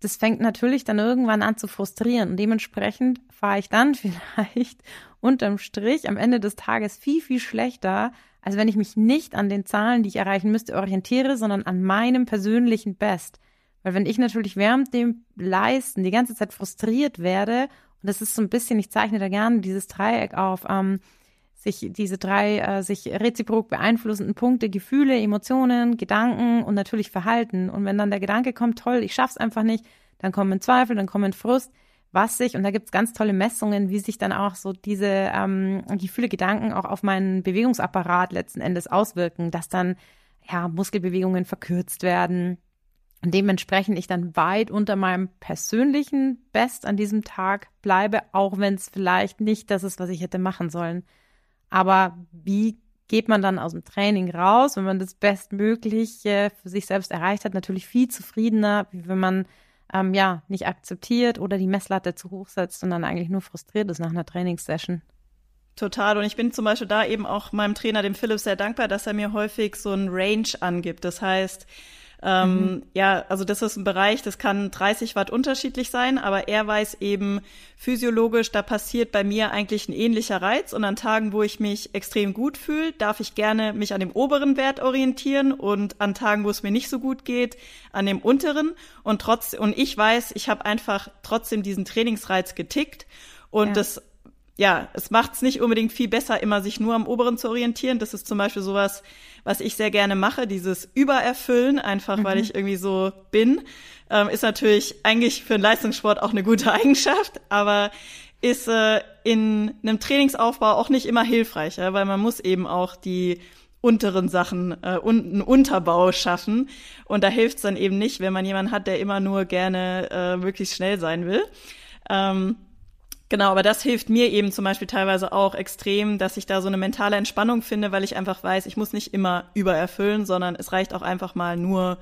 Das fängt natürlich dann irgendwann an zu frustrieren. Und dementsprechend fahre ich dann (laughs) vielleicht unterm Strich am Ende des Tages viel, viel schlechter, als wenn ich mich nicht an den Zahlen, die ich erreichen müsste, orientiere, sondern an meinem persönlichen Best. Weil wenn ich natürlich während dem Leisten die ganze Zeit frustriert werde, und das ist so ein bisschen, ich zeichne da gerne dieses Dreieck auf, ähm, sich diese drei äh, sich reziprok beeinflussenden Punkte, Gefühle, Emotionen, Gedanken und natürlich Verhalten. Und wenn dann der Gedanke kommt, toll, ich schaff's einfach nicht, dann kommen Zweifel, dann kommen Frust, was sich, und da gibt's ganz tolle Messungen, wie sich dann auch so diese ähm, Gefühle, Gedanken auch auf meinen Bewegungsapparat letzten Endes auswirken, dass dann ja Muskelbewegungen verkürzt werden, dementsprechend ich dann weit unter meinem persönlichen Best an diesem Tag bleibe, auch wenn es vielleicht nicht das ist, was ich hätte machen sollen. Aber wie geht man dann aus dem Training raus, wenn man das Bestmögliche für sich selbst erreicht hat? Natürlich viel zufriedener, wie wenn man ähm, ja nicht akzeptiert oder die Messlatte zu hoch setzt und dann eigentlich nur frustriert ist nach einer Trainingssession. Total. Und ich bin zum Beispiel da eben auch meinem Trainer, dem Philipp, sehr dankbar, dass er mir häufig so ein Range angibt. Das heißt, ähm, mhm. Ja, also das ist ein Bereich, das kann 30 Watt unterschiedlich sein, aber er weiß eben physiologisch, da passiert bei mir eigentlich ein ähnlicher Reiz und an Tagen, wo ich mich extrem gut fühle, darf ich gerne mich an dem oberen Wert orientieren und an Tagen, wo es mir nicht so gut geht, an dem unteren und trotz und ich weiß, ich habe einfach trotzdem diesen Trainingsreiz getickt und ja. das ja, es macht es nicht unbedingt viel besser, immer sich nur am oberen zu orientieren. Das ist zum Beispiel sowas, was ich sehr gerne mache, dieses Übererfüllen, einfach mhm. weil ich irgendwie so bin. Ähm, ist natürlich eigentlich für einen Leistungssport auch eine gute (laughs) Eigenschaft, aber ist äh, in einem Trainingsaufbau auch nicht immer hilfreich, ja, weil man muss eben auch die unteren Sachen äh, und einen Unterbau schaffen. Und da hilft es dann eben nicht, wenn man jemanden hat, der immer nur gerne äh, möglichst schnell sein will. Ähm, Genau, aber das hilft mir eben zum Beispiel teilweise auch extrem, dass ich da so eine mentale Entspannung finde, weil ich einfach weiß, ich muss nicht immer übererfüllen, sondern es reicht auch einfach mal nur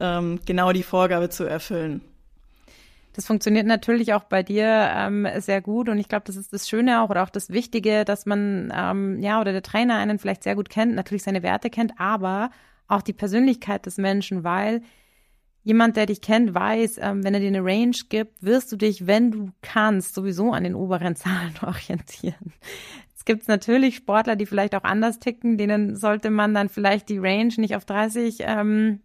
ähm, genau die Vorgabe zu erfüllen. Das funktioniert natürlich auch bei dir ähm, sehr gut und ich glaube, das ist das Schöne auch oder auch das Wichtige, dass man ähm, ja oder der Trainer einen vielleicht sehr gut kennt, natürlich seine Werte kennt, aber auch die Persönlichkeit des Menschen, weil jemand, der dich kennt, weiß, ähm, wenn er dir eine Range gibt, wirst du dich, wenn du kannst, sowieso an den oberen (laughs) Zahlen orientieren. Es gibt natürlich Sportler, die vielleicht auch anders ticken, denen sollte man dann vielleicht die Range nicht auf 30 ähm,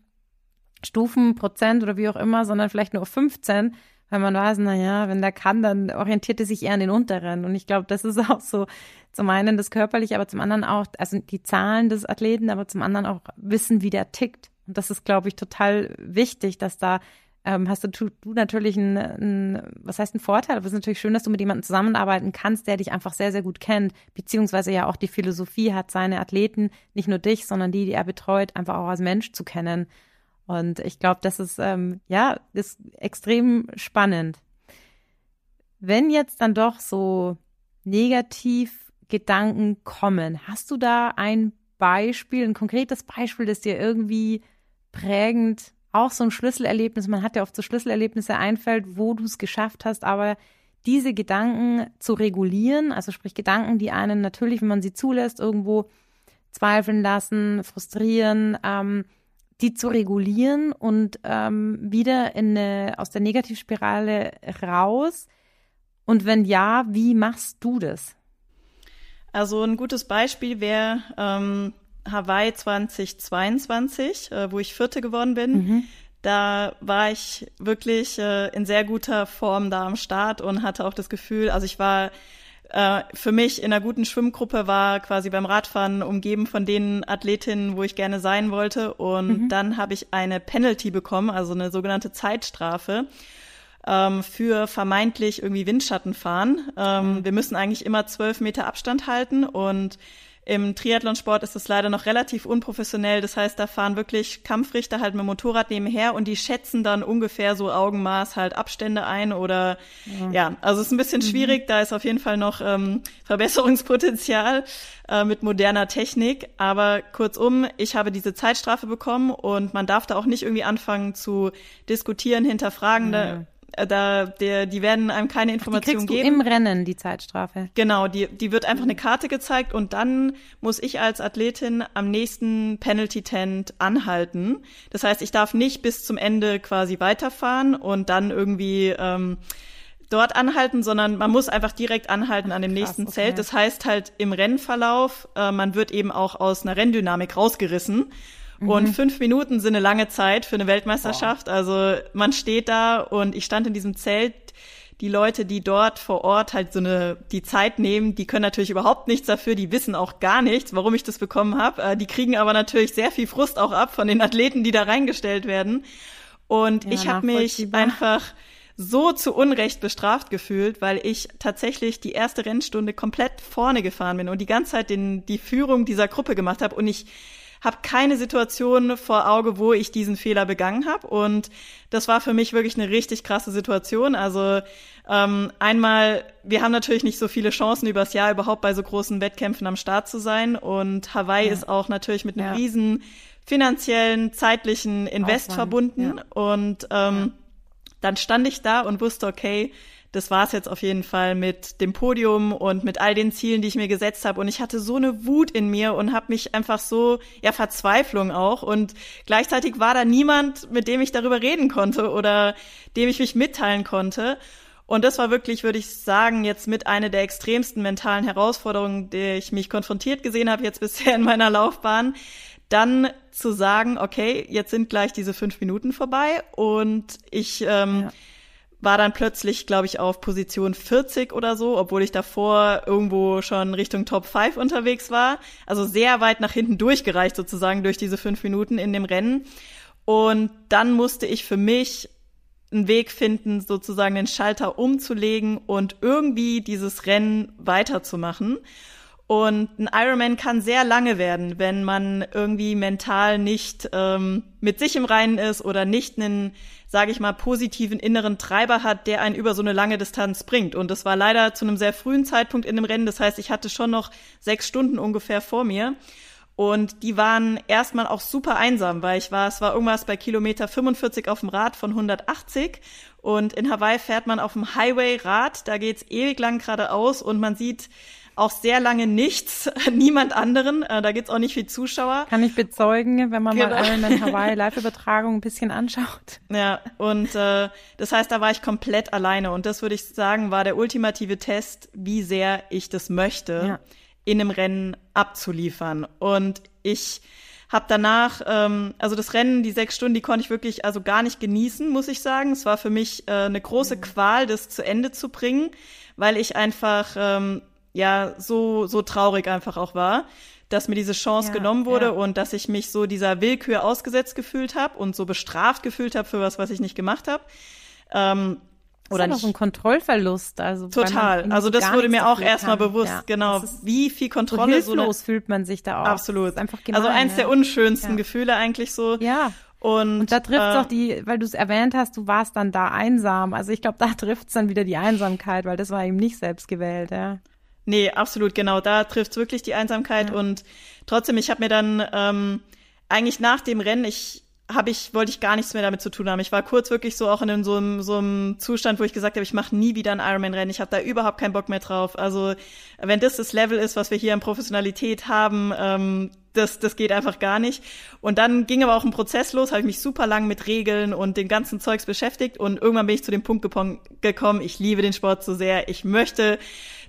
Stufen, Prozent oder wie auch immer, sondern vielleicht nur auf 15, weil man weiß, na ja, wenn der kann, dann orientiert er sich eher an den unteren. Und ich glaube, das ist (laughs) auch so zum einen das Körperliche, aber zum anderen auch, also die Zahlen des Athleten, aber zum anderen auch wissen, wie der tickt. Und das ist, glaube ich, total wichtig, dass da ähm, hast du, du natürlich einen, was heißt ein Vorteil, aber es ist natürlich schön, dass du mit jemandem zusammenarbeiten kannst, der dich einfach sehr, sehr gut kennt, beziehungsweise ja auch die Philosophie hat, seine Athleten, nicht nur dich, sondern die, die er betreut, einfach auch als Mensch zu kennen. Und ich glaube, das ist, ähm, ja, ist extrem spannend. Wenn jetzt dann doch so negativ Gedanken kommen, hast du da ein Beispiel, ein konkretes Beispiel, das dir irgendwie prägend, auch so ein Schlüsselerlebnis. Man hat ja oft so Schlüsselerlebnisse einfällt, wo du es geschafft hast, aber diese Gedanken zu regulieren, also sprich Gedanken, die einen natürlich, wenn man sie zulässt, irgendwo zweifeln lassen, frustrieren, ähm, die zu regulieren und ähm, wieder in eine, aus der Negativspirale raus. Und wenn ja, wie machst du das? Also ein gutes Beispiel wäre ähm, Hawaii 2022, äh, wo ich Vierte geworden bin. Mhm. Da war ich wirklich äh, in sehr guter Form da am Start und hatte auch das Gefühl, also ich war äh, für mich in einer guten Schwimmgruppe war quasi beim Radfahren umgeben von den Athletinnen, wo ich gerne sein wollte. Und mhm. dann habe ich eine Penalty bekommen, also eine sogenannte Zeitstrafe ähm, für vermeintlich irgendwie Windschatten fahren. Ähm, mhm. Wir müssen eigentlich immer zwölf Meter Abstand halten und im Triathlonsport ist es leider noch relativ unprofessionell. Das heißt, da fahren wirklich Kampfrichter halt mit dem Motorrad nebenher und die schätzen dann ungefähr so Augenmaß halt Abstände ein oder ja, ja also es ist ein bisschen mhm. schwierig. Da ist auf jeden Fall noch ähm, Verbesserungspotenzial äh, mit moderner Technik. Aber kurzum, ich habe diese Zeitstrafe bekommen und man darf da auch nicht irgendwie anfangen zu diskutieren, hinterfragen. Ja Äh, da, der, die werden einem keine Informationen geben. im Rennen die Zeitstrafe. Genau, die, die wird einfach eine Karte gezeigt und dann muss ich als Athletin am nächsten Penalty Tent anhalten. Das heißt, ich darf nicht bis zum Ende quasi weiterfahren und dann irgendwie ähm, dort anhalten, sondern man muss einfach direkt anhalten an dem Krass, nächsten Zelt. Okay. Das heißt halt im Rennverlauf, äh, man wird eben auch aus einer Renndynamik rausgerissen. Und mhm. fünf Minuten sind eine lange Zeit für eine Weltmeisterschaft. Wow. Also man steht da und ich stand in diesem Zelt. Die Leute, die dort vor Ort halt so eine die Zeit nehmen, die können natürlich überhaupt nichts dafür. Die wissen auch gar nichts, warum ich das bekommen habe. Äh, die kriegen aber natürlich sehr viel Frust auch ab von den Athleten, die da reingestellt werden. Und ja, ich habe mich einfach so zu Unrecht bestraft gefühlt, weil ich tatsächlich die erste Rennstunde komplett vorne gefahren bin und die ganze Zeit den, die Führung dieser Gruppe gemacht habe und ich habe keine Situation vor Auge, wo ich diesen Fehler begangen habe. Und das war für mich wirklich eine richtig krasse Situation. Also ähm, einmal, wir haben natürlich nicht so viele Chancen übers Jahr überhaupt bei so großen Wettkämpfen am Start zu sein. Und Hawaii ja. ist auch natürlich mit einem ja. riesen finanziellen, zeitlichen Invest Aufwand. verbunden. Ja. Und ähm, dann stand ich da und wusste, okay, das war's jetzt auf jeden Fall mit dem Podium und mit all den Zielen, die ich mir gesetzt habe. Und ich hatte so eine Wut in mir und habe mich einfach so, ja, Verzweiflung auch. Und gleichzeitig war da niemand, mit dem ich darüber reden konnte oder dem ich mich mitteilen konnte. Und das war wirklich, würde ich sagen, jetzt mit einer der extremsten mentalen Herausforderungen, der ich mich konfrontiert gesehen habe jetzt (laughs) bisher in meiner Laufbahn. Dann zu sagen, okay, jetzt sind gleich diese fünf Minuten vorbei und ich ähm, ja war dann plötzlich, glaube ich, auf Position 40 oder so, obwohl ich davor irgendwo schon Richtung Top 5 unterwegs war. Also sehr weit nach hinten durchgereicht sozusagen durch diese fünf Minuten in dem Rennen. Und dann musste ich für mich einen Weg finden, sozusagen den Schalter umzulegen und irgendwie dieses Rennen weiterzumachen. Und ein Ironman kann sehr lange werden, wenn man irgendwie mental nicht ähm, mit sich im Reinen ist oder nicht einen, sage ich mal, positiven inneren Treiber hat, der einen über so eine lange Distanz bringt. Und das war leider zu einem sehr frühen Zeitpunkt in dem Rennen. Das heißt, ich hatte schon noch sechs Stunden ungefähr vor mir. Und die waren erstmal auch super einsam, weil ich war, es war irgendwas bei Kilometer 45 auf dem Rad von 180. Und in Hawaii fährt man auf dem Highway-Rad, da geht's ewig lang geradeaus und man sieht auch sehr lange nichts, (laughs) niemand anderen. Äh, da gibt's auch nicht viel Zuschauer. Kann ich bezeugen, wenn man genau. mal eine (laughs) Hawaii-Live-Übertragung ein bisschen anschaut. Ja, und äh, das heißt, da war ich komplett alleine. Und das würde ich sagen, war der ultimative Test, wie sehr ich das möchte, ja. in einem Rennen abzuliefern. Und ich habe danach, ähm, also das Rennen, die sechs Stunden, die konnte ich wirklich also gar nicht genießen, muss ich sagen. Es war für mich äh, eine große mhm. Qual, das zu Ende zu bringen, weil ich einfach ähm, ja so, so traurig einfach auch war, dass mir diese Chance ja, genommen wurde ja. und dass ich mich so dieser Willkür ausgesetzt gefühlt habe und so bestraft gefühlt habe für was, was ich nicht gemacht habe. Ähm, oder nicht. so ein Kontrollverlust. Also Total. Also das wurde mir auch erstmal bewusst, ja, genau, wie viel Kontrolle so hilflos so fühlt man sich da auch. Absolut. Einfach gemein, also eins der unschönsten. Gefühle eigentlich so. Ja. Und, und da trifft es äh, auch die, weil du es erwähnt hast, du warst dann da einsam. Also ich glaube, da (laughs) trifft es dann wieder die Einsamkeit, weil das war eben nicht selbst gewählt, ja. Nee, absolut, genau. Da trifft's wirklich die Einsamkeit. Ja. Und trotzdem, ich habe mir dann ähm, eigentlich nach dem Rennen, ich habe ich wollte ich gar nichts mehr damit zu tun haben. Ich war kurz wirklich so auch in so einem, so einem Zustand, wo ich gesagt habe, ich mache nie wieder ein Ironman-Rennen. Ich habe da überhaupt keinen Bock mehr drauf. Also wenn das das Level ist, was wir hier an Professionalität haben, ähm, das, das geht einfach gar nicht. Und dann ging aber auch ein Prozess los, habe ich mich super lang mit Regeln und den ganzen Zeugs beschäftigt und irgendwann bin ich zu dem Punkt gekommen, ich liebe den Sport so sehr, ich möchte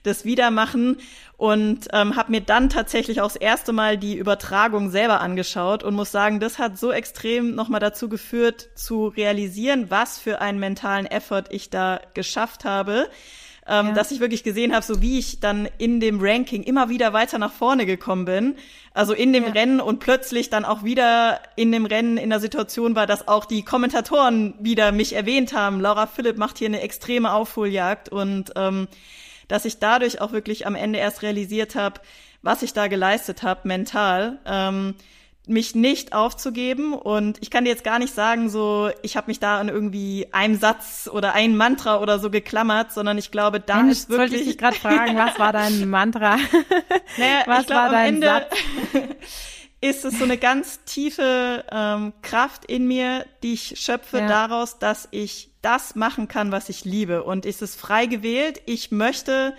das wieder machen und ähm, habe mir dann tatsächlich auch das erste Mal die Übertragung selber angeschaut und muss sagen, das hat so extrem nochmal dazu geführt, zu realisieren, was für einen mentalen Effort ich da geschafft habe. Ähm, ja. dass ich wirklich gesehen habe, so wie ich dann in dem Ranking immer wieder weiter nach vorne gekommen bin. Also in dem ja. Rennen und plötzlich dann auch wieder in dem Rennen in der Situation war, dass auch die Kommentatoren wieder mich erwähnt haben. Laura Philipp macht hier eine extreme Aufholjagd und ähm, dass ich dadurch auch wirklich am Ende erst realisiert habe, was ich da geleistet habe mental. Ähm, mich nicht aufzugeben und ich kann dir jetzt gar nicht sagen, so ich habe mich da an irgendwie einem Satz oder ein Mantra oder so geklammert, sondern ich glaube, da Mensch, ist wirklich. Wollte ich dich gerade fragen, was war dein Mantra? (laughs) Naja, was glaub, war dein Ende, Satz? (laughs) ist es so eine ganz tiefe ähm, Kraft in mir, die ich schöpfe ja. daraus, dass ich das machen kann, was ich liebe. Und ist es frei gewählt. Ich möchte,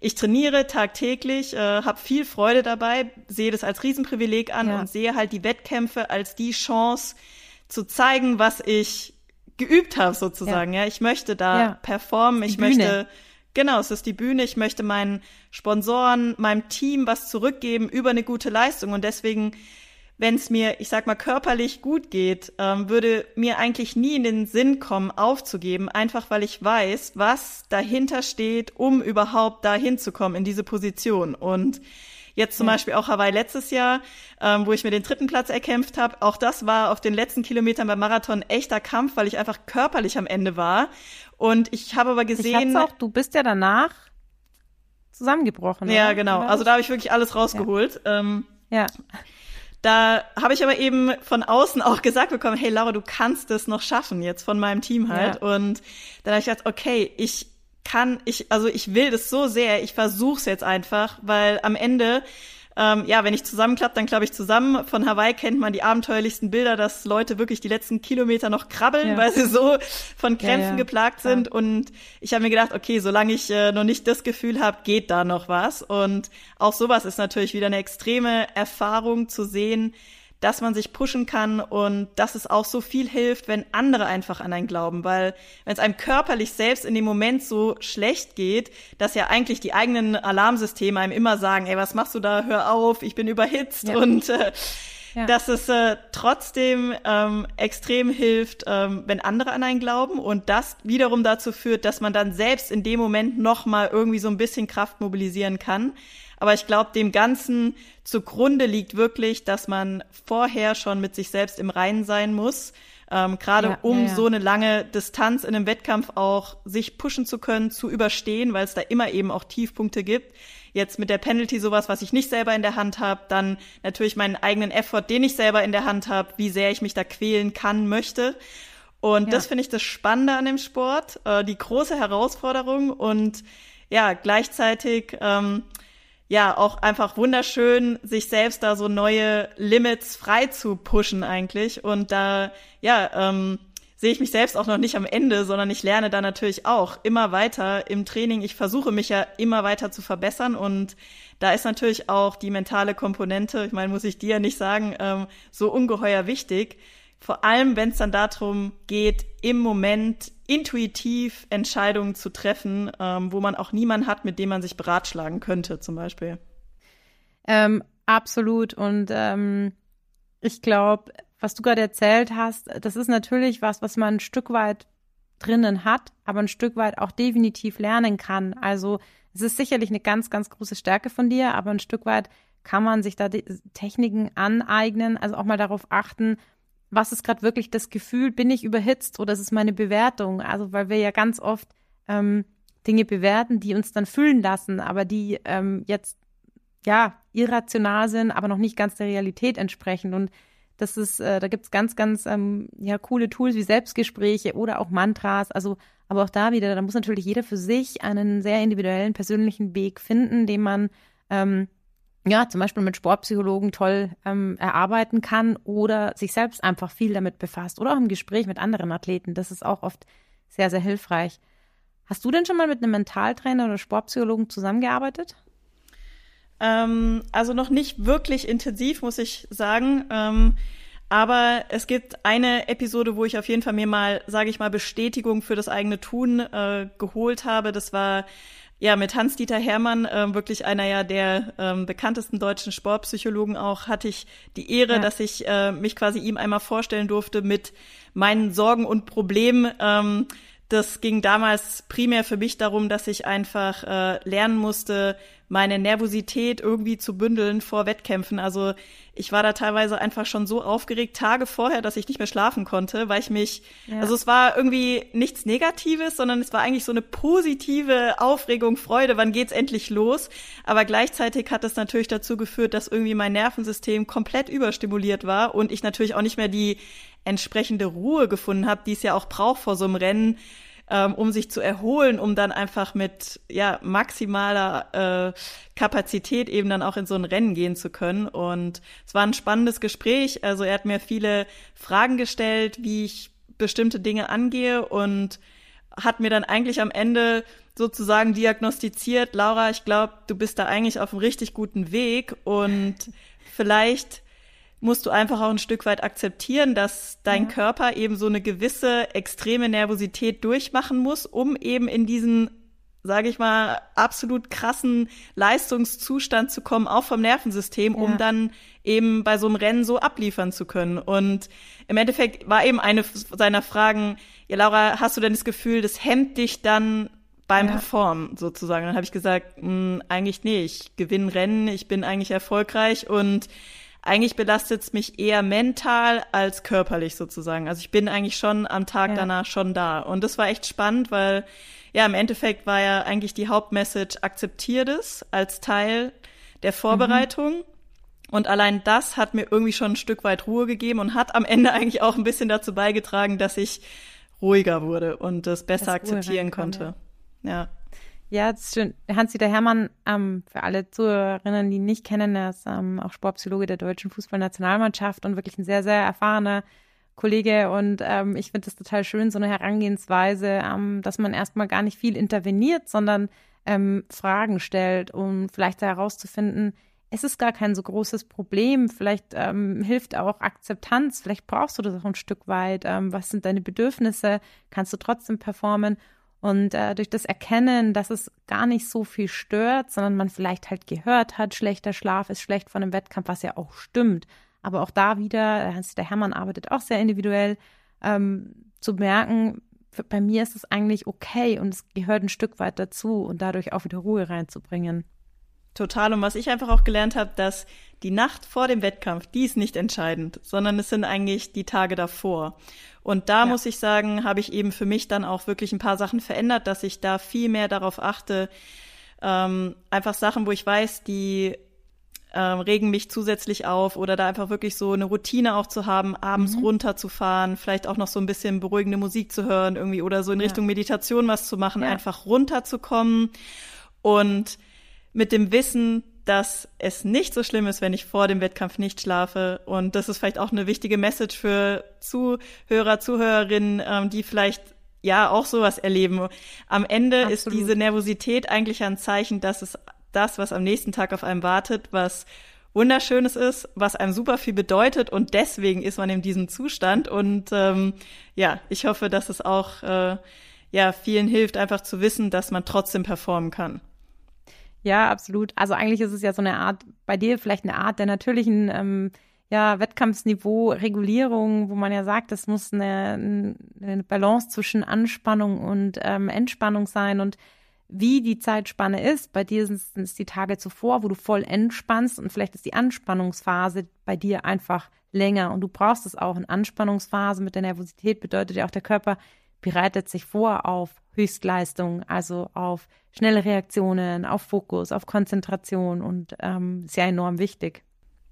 ich trainiere tagtäglich, äh, habe viel Freude dabei, sehe das als Riesenprivileg an ja. und sehe halt die Wettkämpfe als die Chance zu zeigen, was ich geübt habe sozusagen. Ja, ja ich möchte da performen, ich Bühne. möchte Genau, es ist die Bühne. Ich möchte meinen Sponsoren, meinem Team was zurückgeben über eine gute Leistung. Und deswegen, wenn es mir, ich sag mal, körperlich gut geht, ähm, würde mir eigentlich nie in den Sinn kommen, aufzugeben, einfach weil ich weiß, was dahinter steht, um überhaupt da hinzukommen in diese Position. Und Jetzt zum ja. Beispiel auch Hawaii letztes Jahr, ähm, wo ich mir den dritten Platz erkämpft habe. Auch das war auf den letzten Kilometern beim Marathon echter Kampf, weil ich einfach körperlich am Ende war. Und ich habe aber gesehen. Ich auch, du bist ja danach zusammengebrochen. Ja, oder? genau. Also da habe ich wirklich alles rausgeholt. Ja. Ähm, ja. Da habe ich aber eben von außen auch gesagt bekommen, hey Laura, du kannst es noch schaffen jetzt von meinem Team halt. Ja. Und dann habe ich gedacht, okay, ich kann, ich, also ich will das so sehr, ich versuch's jetzt einfach, weil am Ende, ähm, ja, wenn ich zusammenklappe, dann klappe ich zusammen. Von Hawaii kennt man die abenteuerlichsten Bilder, dass Leute wirklich die letzten Kilometer noch krabbeln, ja. weil sie so von Krämpfen ja, ja, geplagt klar. sind. Und ich habe mir gedacht, okay, solange ich äh, noch nicht das Gefühl habe, geht da noch was. Und auch sowas ist natürlich wieder eine extreme Erfahrung zu sehen, dass man sich pushen kann und dass es auch so viel hilft, wenn andere einfach an einen glauben, weil wenn es einem körperlich selbst in dem Moment so schlecht geht, dass ja eigentlich die eigenen Alarmsysteme einem immer sagen, ey, was machst du da, hör auf, ich bin überhitzt ja. und äh, ja. dass es äh, trotzdem ähm, extrem hilft, ähm, wenn andere an einen glauben und das wiederum dazu führt, dass man dann selbst in dem Moment noch mal irgendwie so ein bisschen Kraft mobilisieren kann. Aber ich glaube, dem Ganzen zugrunde liegt wirklich, dass man vorher schon mit sich selbst im Reinen sein muss. Ähm, Gerade ja, um ja, ja. so eine lange Distanz in einem Wettkampf auch sich pushen zu können, zu überstehen, weil es da immer eben auch Tiefpunkte gibt. Jetzt mit der Penalty sowas, was ich nicht selber in der Hand habe, dann natürlich meinen eigenen Effort, den ich selber in der Hand habe, wie sehr ich mich da quälen kann, möchte. Und das finde ich das Spannende an dem Sport, äh, die große Herausforderung und ja, gleichzeitig ähm, ja auch einfach wunderschön, sich selbst da so neue Limits frei zu pushen eigentlich. Und da, ja, ähm, sehe ich mich selbst auch noch nicht am Ende, sondern ich lerne da natürlich auch immer weiter im Training. Ich versuche mich ja immer weiter zu verbessern und da ist natürlich auch die mentale Komponente, ich meine, muss ich dir ja nicht sagen, ähm, so ungeheuer wichtig. Vor allem, wenn es dann darum geht, im Moment intuitiv Entscheidungen zu treffen, ähm, wo man auch niemanden hat, mit dem man sich beratschlagen könnte, zum Beispiel. Ähm, absolut. Und ähm, ich glaube, was du gerade erzählt hast, das ist natürlich was, was man ein Stück weit drinnen hat, aber ein Stück weit auch definitiv lernen kann. Also es ist sicherlich eine ganz, ganz große Stärke von dir, aber ein Stück weit kann man sich da Techniken aneignen, also auch mal darauf achten, was ist gerade wirklich das Gefühl, bin ich überhitzt oder ist es meine Bewertung? Also weil wir ja ganz oft ähm, Dinge bewerten, die uns dann fühlen lassen, aber die ähm, jetzt ja irrational sind, aber noch nicht ganz der Realität entsprechen. Und das ist, äh, da gibt's ganz, ganz ähm, ja coole Tools wie Selbstgespräche oder auch Mantras. Also, aber auch da wieder, da muss natürlich jeder für sich einen sehr individuellen, persönlichen Weg finden, den man ähm, ja, zum Beispiel mit Sportpsychologen toll ähm, erarbeiten kann oder sich selbst einfach viel damit befasst oder auch im Gespräch mit anderen Athleten. Das ist auch oft sehr, sehr hilfreich. Hast du denn schon mal mit einem Mentaltrainer oder Sportpsychologen zusammengearbeitet? Ähm, also noch nicht wirklich intensiv, muss ich sagen. Ähm, aber es gibt eine Episode, wo ich auf jeden Fall mir mal, sage ich mal, Bestätigung für das eigene Tun äh, geholt habe. Das war ja, mit Hans-Dieter Hermann, ähm, wirklich einer ja der ähm, bekanntesten deutschen Sportpsychologen auch, hatte ich die Ehre, ja. dass ich äh, mich quasi ihm einmal vorstellen durfte mit meinen Sorgen und Problemen. Ähm, das ging damals primär für mich darum, dass ich einfach äh, lernen musste, meine Nervosität irgendwie zu bündeln vor Wettkämpfen. Also ich war da teilweise einfach schon so aufgeregt, Tage vorher, dass ich nicht mehr schlafen konnte, weil ich mich, ja. also es war irgendwie nichts Negatives, sondern es war eigentlich so eine positive Aufregung, Freude, wann geht's endlich los? Aber gleichzeitig hat es natürlich dazu geführt, dass irgendwie mein Nervensystem komplett überstimuliert war und ich natürlich auch nicht mehr die entsprechende Ruhe gefunden habe, die es ja auch braucht vor so einem Rennen, ähm, um sich zu erholen, um dann einfach mit ja maximaler äh, Kapazität eben dann auch in so ein Rennen gehen zu können. Und es war ein spannendes Gespräch. Also er hat mir viele Fragen gestellt, wie ich bestimmte Dinge angehe und hat mir dann eigentlich am Ende sozusagen diagnostiziert, Laura, ich glaube, du bist da eigentlich auf einem richtig guten Weg und vielleicht musst du einfach auch ein Stück weit akzeptieren, dass dein ja. Körper eben so eine gewisse extreme Nervosität durchmachen muss, um eben in diesen, sage ich mal, absolut krassen Leistungszustand zu kommen, auch vom Nervensystem, ja. um dann eben bei so einem Rennen so abliefern zu können. Und im Endeffekt war eben eine seiner Fragen, ja Laura, hast du denn das Gefühl, das hemmt dich dann beim ja. Performen sozusagen? Dann habe ich gesagt, mh, hm, eigentlich nee, ich gewinne Rennen, ich bin eigentlich erfolgreich und eigentlich belastet es mich eher mental als körperlich sozusagen. Also ich bin eigentlich schon am Tag ja. danach schon da. Und das war echt spannend, weil ja, im Endeffekt war ja eigentlich die Hauptmessage, akzeptiert es als Teil der Vorbereitung. Mhm. Und allein das hat mir irgendwie schon ein Stück weit Ruhe gegeben und hat am Ende (laughs) eigentlich auch ein bisschen dazu beigetragen, dass ich ruhiger wurde und das besser das akzeptieren konnte. Ja. Ja, das ist schön. Hans-Dieter Hermann, ähm, für alle Zuhörerinnen, die ihn nicht kennen, er ist ähm, auch Sportpsychologe der deutschen Fußballnationalmannschaft und wirklich ein sehr, sehr erfahrener Kollege. Und ähm, ich finde es total schön, so eine Herangehensweise, ähm, dass man erstmal gar nicht viel interveniert, sondern ähm, Fragen stellt, um vielleicht herauszufinden, es ist gar kein so großes Problem. Vielleicht ähm, hilft auch Akzeptanz. Vielleicht brauchst du das auch ein Stück weit. Ähm, was sind deine Bedürfnisse? Kannst du trotzdem performen? Und äh, durch das Erkennen, dass es gar nicht so viel stört, sondern man vielleicht halt gehört hat, schlechter Schlaf ist schlecht von einem Wettkampf, was ja auch stimmt. Aber auch da wieder, Hans der Hermann arbeitet auch sehr individuell, ähm, zu merken, bei mir ist es eigentlich okay und es gehört ein Stück weit dazu und dadurch auch wieder Ruhe reinzubringen. Total. Und was ich einfach auch gelernt habe, dass die Nacht vor dem Wettkampf, die ist nicht entscheidend, sondern es sind eigentlich die Tage davor. Und da ja. muss ich sagen, habe ich eben für mich dann auch wirklich ein paar Sachen verändert, dass ich da viel mehr darauf achte, ähm, einfach Sachen, wo ich weiß, die ähm, regen mich zusätzlich auf oder da einfach wirklich so eine Routine auch zu haben, abends mhm. runterzufahren, vielleicht auch noch so ein bisschen beruhigende Musik zu hören irgendwie oder so in ja. Richtung Meditation was zu machen, ja. einfach runterzukommen und mit dem Wissen, dass es nicht so schlimm ist, wenn ich vor dem Wettkampf nicht schlafe. Und das ist vielleicht auch eine wichtige Message für Zuhörer, Zuhörerinnen, ähm, die vielleicht ja auch sowas erleben. Am Ende Absolut. ist diese Nervosität eigentlich ein Zeichen, dass es das, was am nächsten Tag auf einem wartet, was Wunderschönes ist, was einem super viel bedeutet und deswegen ist man in diesem Zustand. Und ähm, ja, ich hoffe, dass es auch äh, ja vielen hilft, einfach zu wissen, dass man trotzdem performen kann. Ja, absolut. Also eigentlich ist es ja so eine Art, bei dir vielleicht eine Art der natürlichen ähm, ja, Wettkampfsniveau, Regulierung, wo man ja sagt, es muss eine, eine Balance zwischen Anspannung und ähm, Entspannung sein und wie die Zeitspanne ist. Bei dir sind es die Tage zuvor, wo du voll entspannst und vielleicht ist die Anspannungsphase bei dir einfach länger und du brauchst es auch. Eine Anspannungsphase mit der Nervosität bedeutet ja auch, der Körper bereitet sich vor auf Höchstleistung, also auf schnelle Reaktionen, auf Fokus, auf Konzentration und ähm, ja enorm wichtig.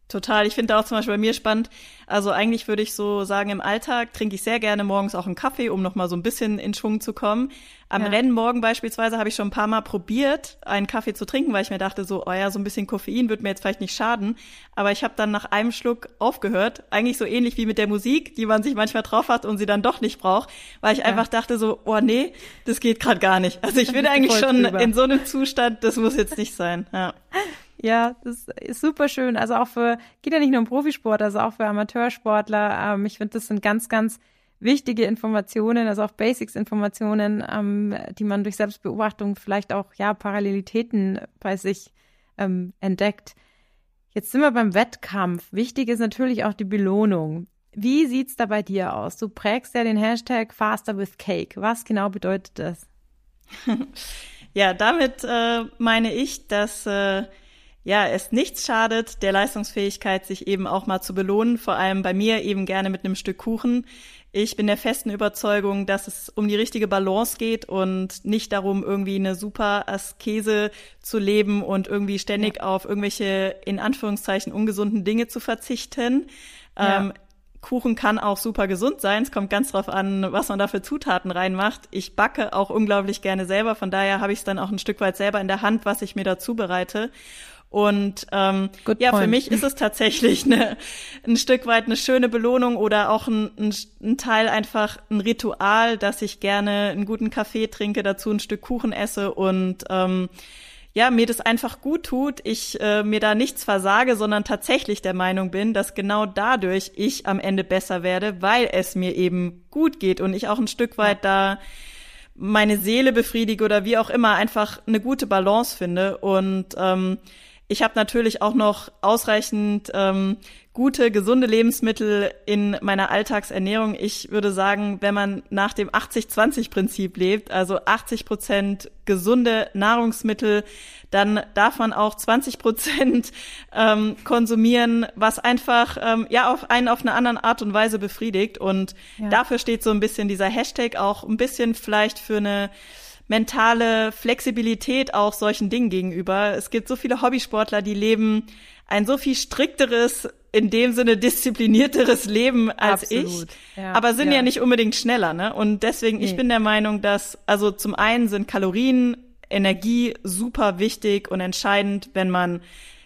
Total. Ich finde auch zum Beispiel bei mir spannend. Also eigentlich würde ich so sagen, im Alltag trinke ich sehr gerne morgens auch einen Kaffee, um nochmal so ein bisschen in Schwung zu kommen. Am ja. Rennen morgen beispielsweise habe ich schon ein paar Mal probiert, einen Kaffee zu trinken, weil ich mir dachte, so, oh ja, so ein bisschen Koffein wird mir jetzt vielleicht nicht schaden. Aber ich habe dann nach einem Schluck aufgehört. Eigentlich so ähnlich wie mit der Musik, die man sich manchmal drauf hat und sie dann doch nicht braucht, weil ich ja. einfach dachte so, oh nee, das geht gerade gar nicht. Also ich (laughs) bin eigentlich schon drüber. in so einem Zustand, das muss jetzt nicht sein. Ja. (laughs) Ja, das ist super schön. Also auch für, geht ja nicht nur um Profisport, also auch für Amateursportler. Ähm, ich finde, das sind ganz, ganz wichtige Informationen, also auch Basics-Informationen, ähm, die man durch Selbstbeobachtung vielleicht auch, ja, Parallelitäten bei sich ähm, entdeckt. Jetzt sind wir beim Wettkampf. Wichtig ist natürlich auch die Belohnung. Wie sieht's da bei dir aus? Du prägst ja den Hashtag Faster with Cake. Was genau bedeutet das? (laughs) ja, damit äh, meine ich, dass äh, ja, es nichts schadet, der Leistungsfähigkeit sich eben auch mal zu belohnen, vor allem bei mir eben gerne mit einem Stück Kuchen. Ich bin der festen Überzeugung, dass es um die richtige Balance geht und nicht darum, irgendwie eine super Askese zu leben und irgendwie ständig ja. auf irgendwelche, in Anführungszeichen, ungesunden Dinge zu verzichten. Ja. Ähm, Kuchen kann auch super gesund sein. Es kommt ganz drauf an, was man da für Zutaten reinmacht. Ich backe auch unglaublich gerne selber. Von daher habe ich es dann auch ein Stück weit selber in der Hand, was ich mir da zubereite. Und ähm, ja, point. für mich ist es tatsächlich eine, ein Stück weit eine schöne Belohnung oder auch ein, ein, ein Teil einfach ein Ritual, dass ich gerne einen guten Kaffee trinke, dazu ein Stück Kuchen esse und ähm, ja, mir das einfach gut tut, ich äh, mir da nichts versage, sondern tatsächlich der Meinung bin, dass genau dadurch ich am Ende besser werde, weil es mir eben gut geht und ich auch ein Stück weit da meine Seele befriedige oder wie auch immer einfach eine gute Balance finde und ähm, ich habe natürlich auch noch ausreichend ähm, gute, gesunde Lebensmittel in meiner Alltagsernährung. Ich würde sagen, wenn man nach dem 80-20-Prinzip lebt, also 80 Prozent gesunde Nahrungsmittel, dann darf man auch 20 Prozent ähm, konsumieren, was einfach ähm, ja auf einen auf eine andere Art und Weise befriedigt. Und ja. dafür steht so ein bisschen dieser Hashtag auch ein bisschen vielleicht für eine mentale Flexibilität auch solchen Dingen gegenüber. Es gibt so viele Hobbysportler, die leben ein so viel strikteres, in dem Sinne disziplinierteres Leben als Absolut. ich, ja, aber sind ja. ja. nicht unbedingt schneller, ne? Und deswegen, nee. ich bin der Meinung, dass, also zum einen sind Kalorien, Energie super wichtig und entscheidend, wenn man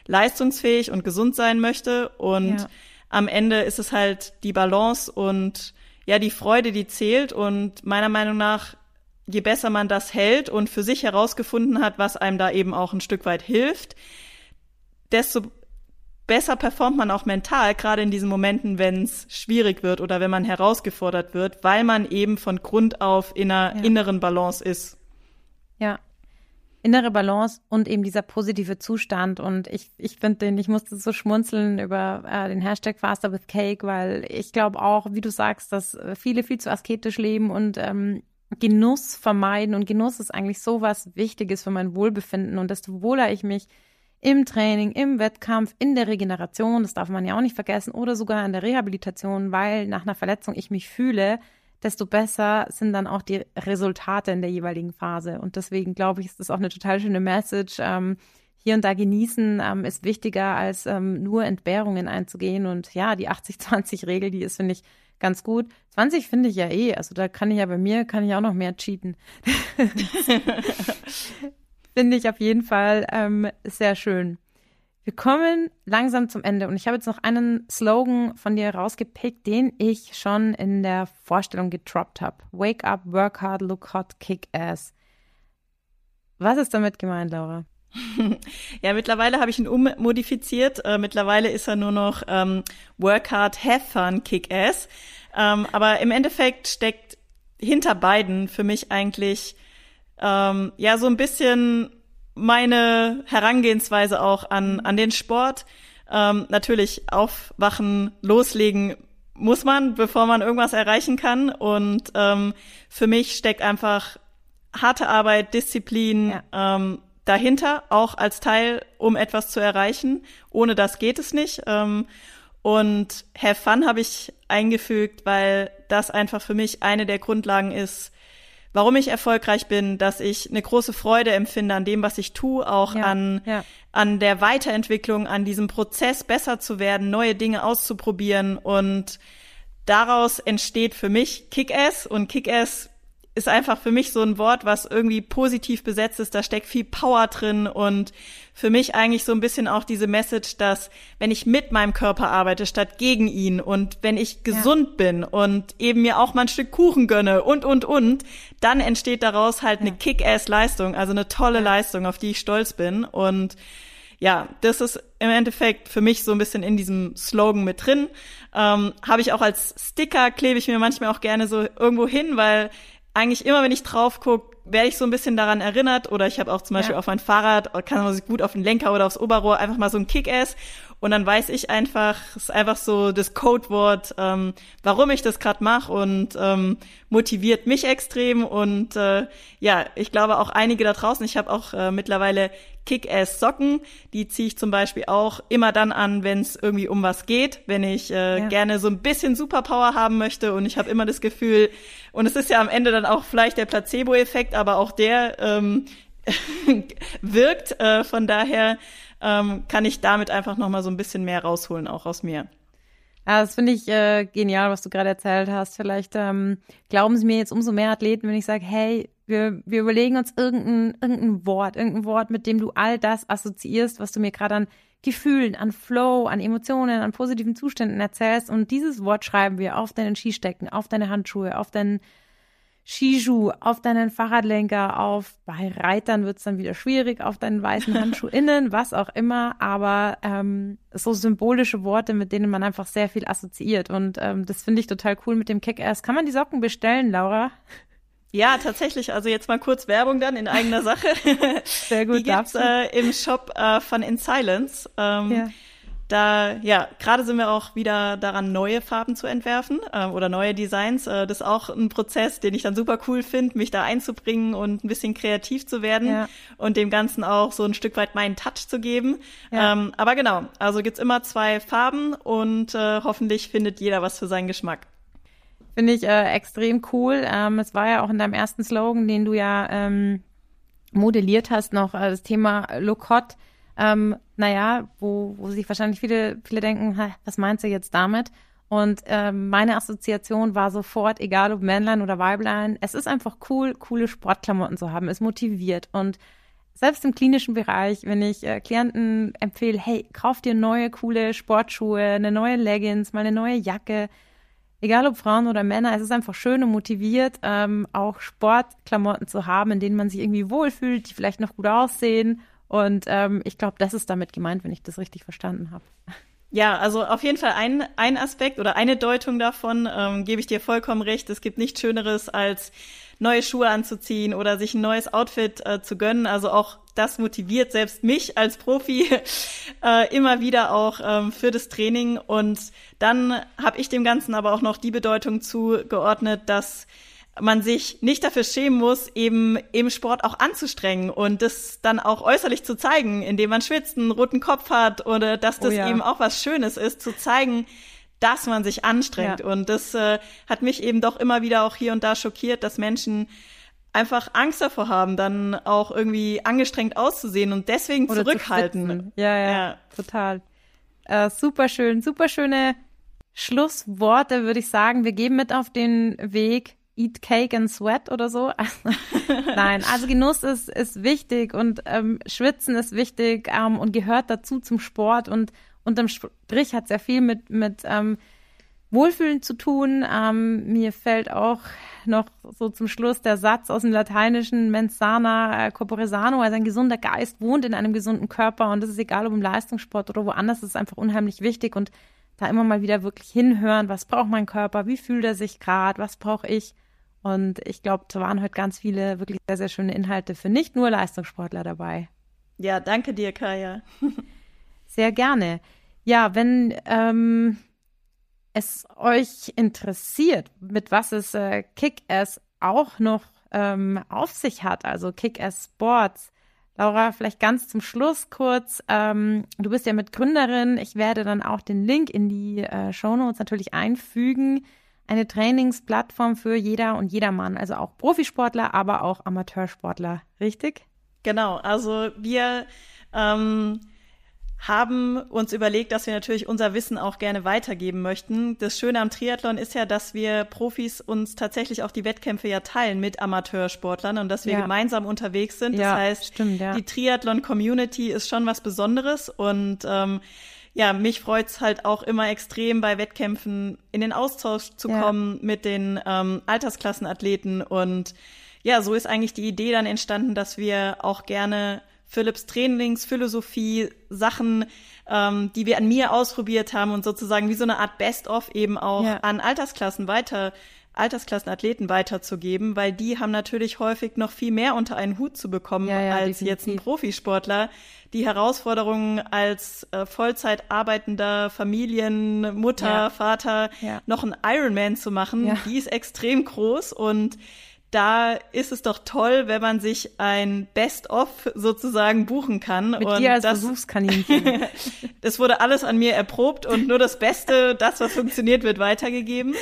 leistungsfähig und gesund sein möchte. Und ja. am Ende ist es halt die Balance und ja, die Freude, die zählt. Und meiner Meinung nach je besser man das hält und für sich herausgefunden hat, was einem da eben auch ein Stück weit hilft, desto besser performt man auch mental, gerade in diesen Momenten, wenn es schwierig wird oder wenn man herausgefordert wird, weil man eben von Grund auf in einer ja. inneren Balance ist. Ja. Innere Balance und eben dieser positive Zustand. Und ich, ich finde den, ich musste so schmunzeln über äh, den Hashtag Faster with Cake, weil ich glaube auch, wie du sagst, dass viele viel zu asketisch leben und ähm, Genuss vermeiden. Und Genuss ist eigentlich so was Wichtiges für mein Wohlbefinden. Und desto wohler ich mich im Training, im Wettkampf, in der Regeneration, das darf man ja auch nicht vergessen, oder sogar in der Rehabilitation, weil nach einer Verletzung ich mich fühle, desto besser sind dann auch die Resultate in der jeweiligen Phase. Und deswegen glaube ich, ist das auch eine total schöne Message. Ähm, hier und da genießen ähm, ist wichtiger, als ähm, nur Entbehrungen einzugehen. Und ja, die 80-20-Regel, die ist, finde ich, ganz gut. 20 finde ich ja eh, also da kann ich ja bei mir, kann ich auch noch mehr cheaten. (laughs) finde ich auf jeden Fall ähm, sehr schön. Wir kommen langsam zum Ende und ich habe jetzt noch einen Slogan von dir rausgepickt, den ich schon in der Vorstellung getroppt habe. Wake up, work hard, look hot, kick ass. Was ist damit gemeint, Laura? Ja, mittlerweile habe ich ihn ummodifiziert. Äh, mittlerweile ist er nur noch ähm, Work Hard, Have Fun, Kick Ass. Ähm, aber im Endeffekt steckt hinter beiden für mich eigentlich ähm, ja so ein bisschen meine Herangehensweise auch an, an den Sport. Ähm, natürlich aufwachen, loslegen muss man, bevor man irgendwas erreichen kann. Und ähm, für mich steckt einfach harte Arbeit, Disziplin, ja. ähm, dahinter, auch als Teil, um etwas zu erreichen. Ohne das geht es nicht. Ähm, und Have Fun habe ich eingefügt, weil das einfach für mich eine der Grundlagen ist, warum ich erfolgreich bin, dass ich eine große Freude empfinde an dem, was ich tue, auch ja, an, ja. an der Weiterentwicklung, an diesem Prozess besser zu werden, neue Dinge auszuprobieren und daraus entsteht für mich Kick-Ass und Kick-Ass ist einfach für mich so ein Wort, was irgendwie positiv besetzt ist. Da steckt viel Power drin und für mich eigentlich so ein bisschen auch diese Message, dass wenn ich mit meinem Körper arbeite statt gegen ihn und wenn ich gesund ja. bin und eben mir auch mal ein Stück Kuchen gönne und, und, und, dann entsteht daraus halt eine Kick-Ass-Leistung, also eine tolle Leistung, auf die ich stolz bin und ja, das ist im Endeffekt für mich so ein bisschen in diesem Slogan mit drin. Ähm, Habe ich auch als Sticker, klebe ich mir manchmal auch gerne so irgendwo hin, weil eigentlich immer, wenn ich drauf gucke, werde ich so ein bisschen daran erinnert. Oder ich habe auch zum Beispiel ja. auf mein Fahrrad, kann man sich gut auf den Lenker oder aufs Oberrohr einfach mal so ein Kick-Ass. Und dann weiß ich einfach, es ist einfach so das Codewort, ähm, warum ich das gerade mache und ähm, motiviert mich extrem. Und äh, ja, ich glaube auch einige da draußen, ich habe auch äh, mittlerweile Kick-Ass-Socken. Die ziehe ich zum Beispiel auch immer dann an, wenn es irgendwie um was geht, wenn ich äh, ja. gerne so ein bisschen Superpower haben möchte. Und ich habe immer das Gefühl, und es ist ja am Ende dann auch vielleicht der Placebo-Effekt, aber auch der ähm, (laughs) wirkt. Äh, von daher ähm, kann ich damit einfach noch mal so ein bisschen mehr rausholen, auch aus mir. Ja, das finde ich äh, genial, was du gerade erzählt hast. Vielleicht ähm, glauben sie mir jetzt umso mehr Athleten, wenn ich sage, hey, wir, wir überlegen uns irgendein, irgendein Wort, irgendein Wort, mit dem du all das assoziierst, was du mir gerade an Gefühlen, an Flow, an Emotionen, an positiven Zuständen erzählst. Und dieses Wort schreiben wir auf deinen Skistecken, auf deine Handschuhe, auf deinen Skischuh, auf deinen Fahrradlenker, auf, bei Reitern wird es dann wieder schwierig, auf deinen weißen Handschuh (laughs) innen, was auch immer, aber ähm, so symbolische Worte, mit denen man einfach sehr viel assoziiert. Und ähm, das finde ich total cool mit dem Kick-Ass. Kann man die Socken bestellen, Laura? Ja, tatsächlich. Also jetzt mal kurz Werbung dann in eigener Sache. (laughs) Sehr gut. Die gibt's äh, im Shop äh, von In Silence. Ähm, ja. Da, ja, gerade sind wir auch wieder daran, neue Farben zu entwerfen äh, oder neue Designs. Äh, das ist auch ein Prozess, den ich dann super cool finde, mich da einzubringen und ein bisschen kreativ zu werden ja. und dem Ganzen auch so ein Stück weit meinen Touch zu geben. Ja. Ähm, aber genau, also gibt's immer zwei Farben und äh, hoffentlich findet jeder was für seinen Geschmack. Finde ich äh, extrem cool. Ähm, es war ja auch in deinem ersten Slogan, den du ja ähm, modelliert hast, noch äh, das Thema Look Hot. Ähm, naja, wo, wo sich wahrscheinlich viele, viele denken, was meinst du jetzt damit? Und ähm, meine Assoziation war sofort, egal ob Männlein oder Weiblein, es ist einfach cool, coole Sportklamotten zu haben. Es motiviert. Und selbst im klinischen Bereich, wenn ich äh, Klienten empfehle, hey, kauf dir neue, coole Sportschuhe, eine neue Leggings, mal eine neue Jacke, egal ob Frauen oder Männer, es ist einfach schön und motiviert, ähm, auch Sportklamotten zu haben, in denen man sich irgendwie wohlfühlt, die vielleicht noch gut aussehen. Und ähm, ich glaube, das ist damit gemeint, wenn ich das richtig verstanden habe. Ja, also auf jeden Fall ein, ein Aspekt oder eine Deutung davon, ähm, gebe ich dir vollkommen recht. Es gibt nichts Schöneres als neue Schuhe anzuziehen oder sich ein neues Outfit äh, zu gönnen. Also auch das motiviert selbst mich als Profi (laughs) äh, immer wieder auch ähm, für das Training. Und dann habe ich dem Ganzen aber auch noch die Bedeutung zugeordnet, dass man sich nicht dafür schämen muss, eben im Sport auch anzustrengen und das dann auch äußerlich zu zeigen, indem man schwitzt, einen roten Kopf hat oder dass oh das oh ja. eben auch was Schönes ist, zu zeigen, dass man sich anstrengt. Ja. Und das äh, hat mich eben doch immer wieder auch hier und da schockiert, dass Menschen einfach Angst davor haben, dann auch irgendwie angestrengt auszusehen und deswegen Oder zurückhalten. Ja, ja, ja, total. Äh, super schön, super schöne Schlussworte, würde ich sagen. Wir geben mit auf den Weg. Eat Cake and Sweat oder so. (laughs) Nein, also Genuss ist, ist wichtig und ähm, Schwitzen ist wichtig ähm, und gehört dazu zum Sport und unterm Strich hat sehr viel mit, mit ähm, Wohlfühlen zu tun. Ähm, mir fällt auch noch so zum Schluss der Satz aus dem Lateinischen mens sana äh, corpore sano, also ein gesunder Geist wohnt in einem gesunden Körper und das ist egal, ob im Leistungssport oder woanders, das ist einfach unheimlich wichtig und da immer mal wieder wirklich hinhören, was braucht mein Körper, wie fühlt er sich gerade, was brauche ich und ich glaube, da waren heute ganz viele wirklich sehr, sehr schöne Inhalte für nicht nur Leistungssportler dabei. Ja, danke dir, Kaya. (laughs) sehr gerne. Ja, wenn ähm, es euch interessiert, mit was es äh, Kick-Ass auch noch ähm, auf sich hat, also Kick-Ass Sports, Laura, vielleicht ganz zum Schluss kurz. Ähm, du bist ja Mitgründerin. Ich werde dann auch den Link in die äh, Shownotes natürlich einfügen. Eine Trainingsplattform für jeder und jedermann, also auch Profisportler, aber auch Amateursportler, richtig? Genau, also wir ähm, haben uns überlegt, dass wir natürlich unser Wissen auch gerne weitergeben möchten. Das Schöne am Triathlon ist ja, dass wir Profis uns tatsächlich auch die Wettkämpfe ja teilen mit Amateursportlern und dass wir ja. gemeinsam unterwegs sind. Das ja, heißt, stimmt, ja. die Triathlon-Community ist schon was Besonderes und ähm, ja, mich freut's halt auch immer extrem, bei Wettkämpfen in den Austausch zu kommen mit den ähm, Altersklassenathleten und ja, so ist eigentlich die Idee dann entstanden, dass wir auch gerne Philips Trainingsphilosophie, Sachen, ähm, die wir an mir ausprobiert haben und sozusagen wie so eine Art Best-of eben auch ja. an Altersklassen weiter, Altersklassenathleten weiterzugeben, weil die haben natürlich häufig noch viel mehr unter einen Hut zu bekommen ja, ja, als definitiv. jetzt ein Profisportler. Die Herausforderungen als äh, Vollzeit arbeitender Familienmutter, Vater noch einen Ironman zu machen, die ist extrem groß und da ist es doch toll, wenn man sich ein Best-of sozusagen buchen kann. Mit und dir als das, Versuchskaninchen. (laughs) das wurde alles an mir erprobt und nur das Beste, das, was funktioniert, wird weitergegeben.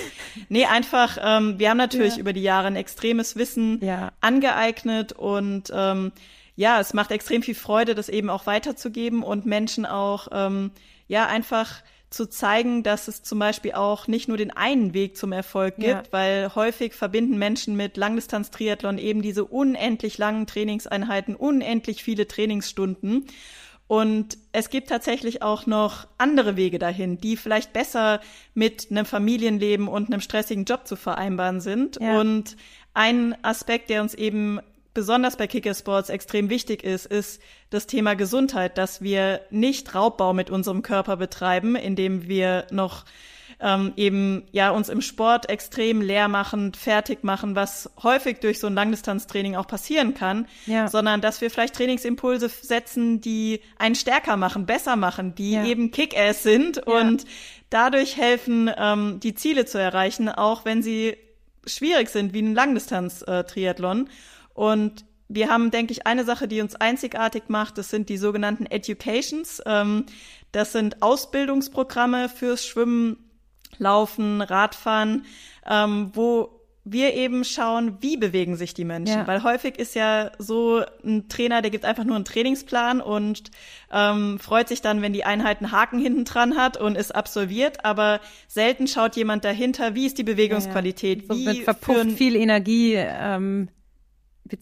Nee, einfach, ähm, wir haben natürlich ja. über die Jahre ein extremes Wissen ja. angeeignet und ähm, ja, es macht extrem viel Freude, das eben auch weiterzugeben und Menschen auch, ähm, ja, einfach zu zeigen, dass es zum Beispiel auch nicht nur den einen Weg zum Erfolg gibt, ja. weil häufig verbinden Menschen mit Langdistanz-Triathlon eben diese unendlich langen Trainingseinheiten, unendlich viele Trainingsstunden. Und es gibt tatsächlich auch noch andere Wege dahin, die vielleicht besser mit einem Familienleben und einem stressigen Job zu vereinbaren sind. Ja. Und ein Aspekt, der uns eben besonders bei Kickersports extrem wichtig ist, ist das Thema Gesundheit, dass wir nicht Raubbau mit unserem Körper betreiben, indem wir noch ähm, eben ja uns im Sport extrem leer machen, fertig machen, was häufig durch so ein Langdistanztraining auch passieren kann, ja. sondern dass wir vielleicht Trainingsimpulse setzen, die einen stärker machen, besser machen, die ja. eben Kick-Ass sind ja. und dadurch helfen, ähm, die Ziele zu erreichen, auch wenn sie schwierig sind, wie ein Langdistanz-Triathlon. Äh, und wir haben, denke ich, eine Sache, die uns einzigartig macht, das sind die sogenannten Educations. Ähm, das sind Ausbildungsprogramme fürs Schwimmen, Laufen, Radfahren, ähm, wo wir eben schauen, wie bewegen sich die Menschen. Ja. Weil häufig ist ja so ein Trainer, der gibt einfach nur einen Trainingsplan und ähm, freut sich dann, wenn die Einheit einen Haken hinten dran hat und ist absolviert. Aber selten schaut jemand dahinter, wie ist die Bewegungsqualität. Ja, ja. So wie verpufft viel Energie ähm,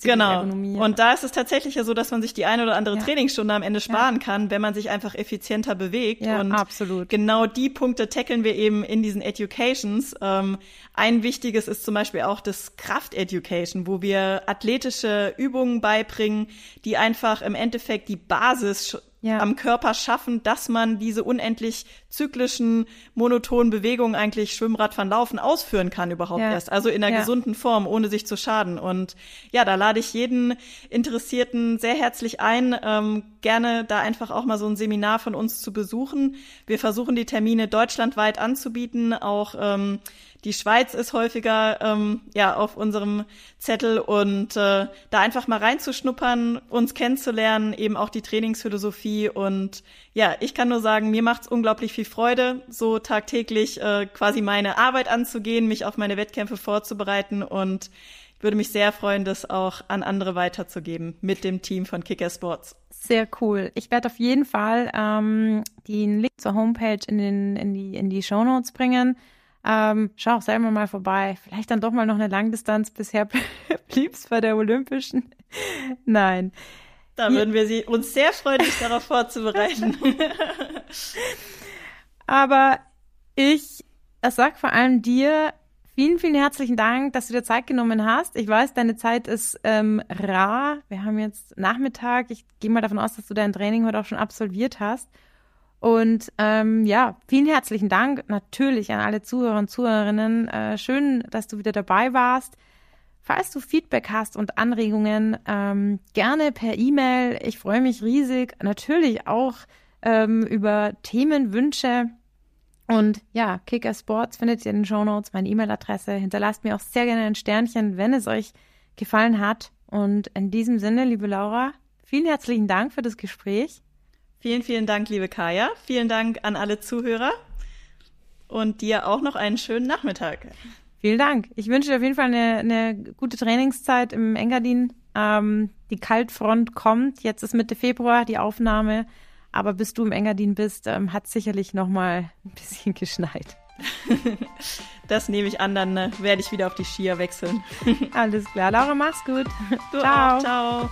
genau. Ergonomie. Und da ist es tatsächlich ja so, dass man sich die eine oder andere ja. Trainingsstunde am Ende sparen ja. kann, wenn man sich einfach effizienter bewegt. Ja, und absolut. genau die Punkte tackeln wir eben in diesen Educations. Ähm, ein wichtiges ist zum Beispiel auch das Kraft-Education, wo wir athletische Übungen beibringen, die einfach im Endeffekt die Basis ja. am Körper schaffen, dass man diese unendlich zyklischen, monotonen Bewegungen eigentlich Schwimmradfahren, Laufen ausführen kann überhaupt ja. erst. Also in einer ja. gesunden Form, ohne sich zu schaden. Und ja, da lade ich jeden Interessierten sehr herzlich ein, ähm, gerne da einfach auch mal so ein Seminar von uns zu besuchen. Wir versuchen die Termine deutschlandweit anzubieten, auch ähm, die Schweiz ist häufiger ähm, ja auf unserem Zettel. Und äh, da einfach mal reinzuschnuppern, uns kennenzulernen, eben auch die Trainingsphilosophie. Und ja, ich kann nur sagen, mir macht's unglaublich viel Freude, so tagtäglich äh, quasi meine Arbeit anzugehen, mich auf meine Wettkämpfe vorzubereiten. Und würde mich sehr freuen, das auch an andere weiterzugeben mit dem Team von Kicker Sports. Sehr cool. Ich werde auf jeden Fall ähm, den Link zur Homepage in, den, in die, in die Show Notes bringen. Ähm, schau auch selber mal vorbei. Vielleicht dann doch mal noch eine Langdistanz. Bisher (laughs) blieb's bei der Olympischen. Nein. Da würden wir sie uns sehr freuen, dich darauf vorzubereiten. (laughs) Aber ich sag vor allem dir vielen, vielen herzlichen Dank, dass du dir Zeit genommen hast. Ich weiß, deine Zeit ist ähm, rar. Wir haben jetzt Nachmittag. Ich gehe mal davon aus, dass du dein Training heute auch schon absolviert hast. Und ähm, ja, vielen herzlichen Dank natürlich an alle Zuhörer und Zuhörerinnen. Äh, schön, dass du wieder dabei warst. Falls du Feedback hast und Anregungen, ähm, gerne per E-Mail. Ich freue mich riesig. Natürlich auch ähm, über Themenwünsche. Und ja, Kicker Sports findet ihr in den Show Notes, meine E-Mail-Adresse. Hinterlasst mir auch sehr gerne ein Sternchen, wenn es euch gefallen hat. Und in diesem Sinne, liebe Laura, vielen herzlichen Dank für das Gespräch. Vielen, vielen Dank, liebe Kaya. Vielen Dank an alle Zuhörer und dir auch noch einen schönen Nachmittag. Vielen Dank. Ich wünsche dir auf jeden Fall eine, eine gute Trainingszeit im Engadin. Ähm, die Kaltfront kommt. Jetzt ist Mitte Februar die Aufnahme. Aber bis du im Engadin bist, ähm, hat sicherlich noch mal ein bisschen (laughs) geschneit. (laughs) das nehme ich an, dann äh, werde ich wieder auf die Skier wechseln. Alles klar. Laura, mach's gut. Du ciao. Auch, ciao.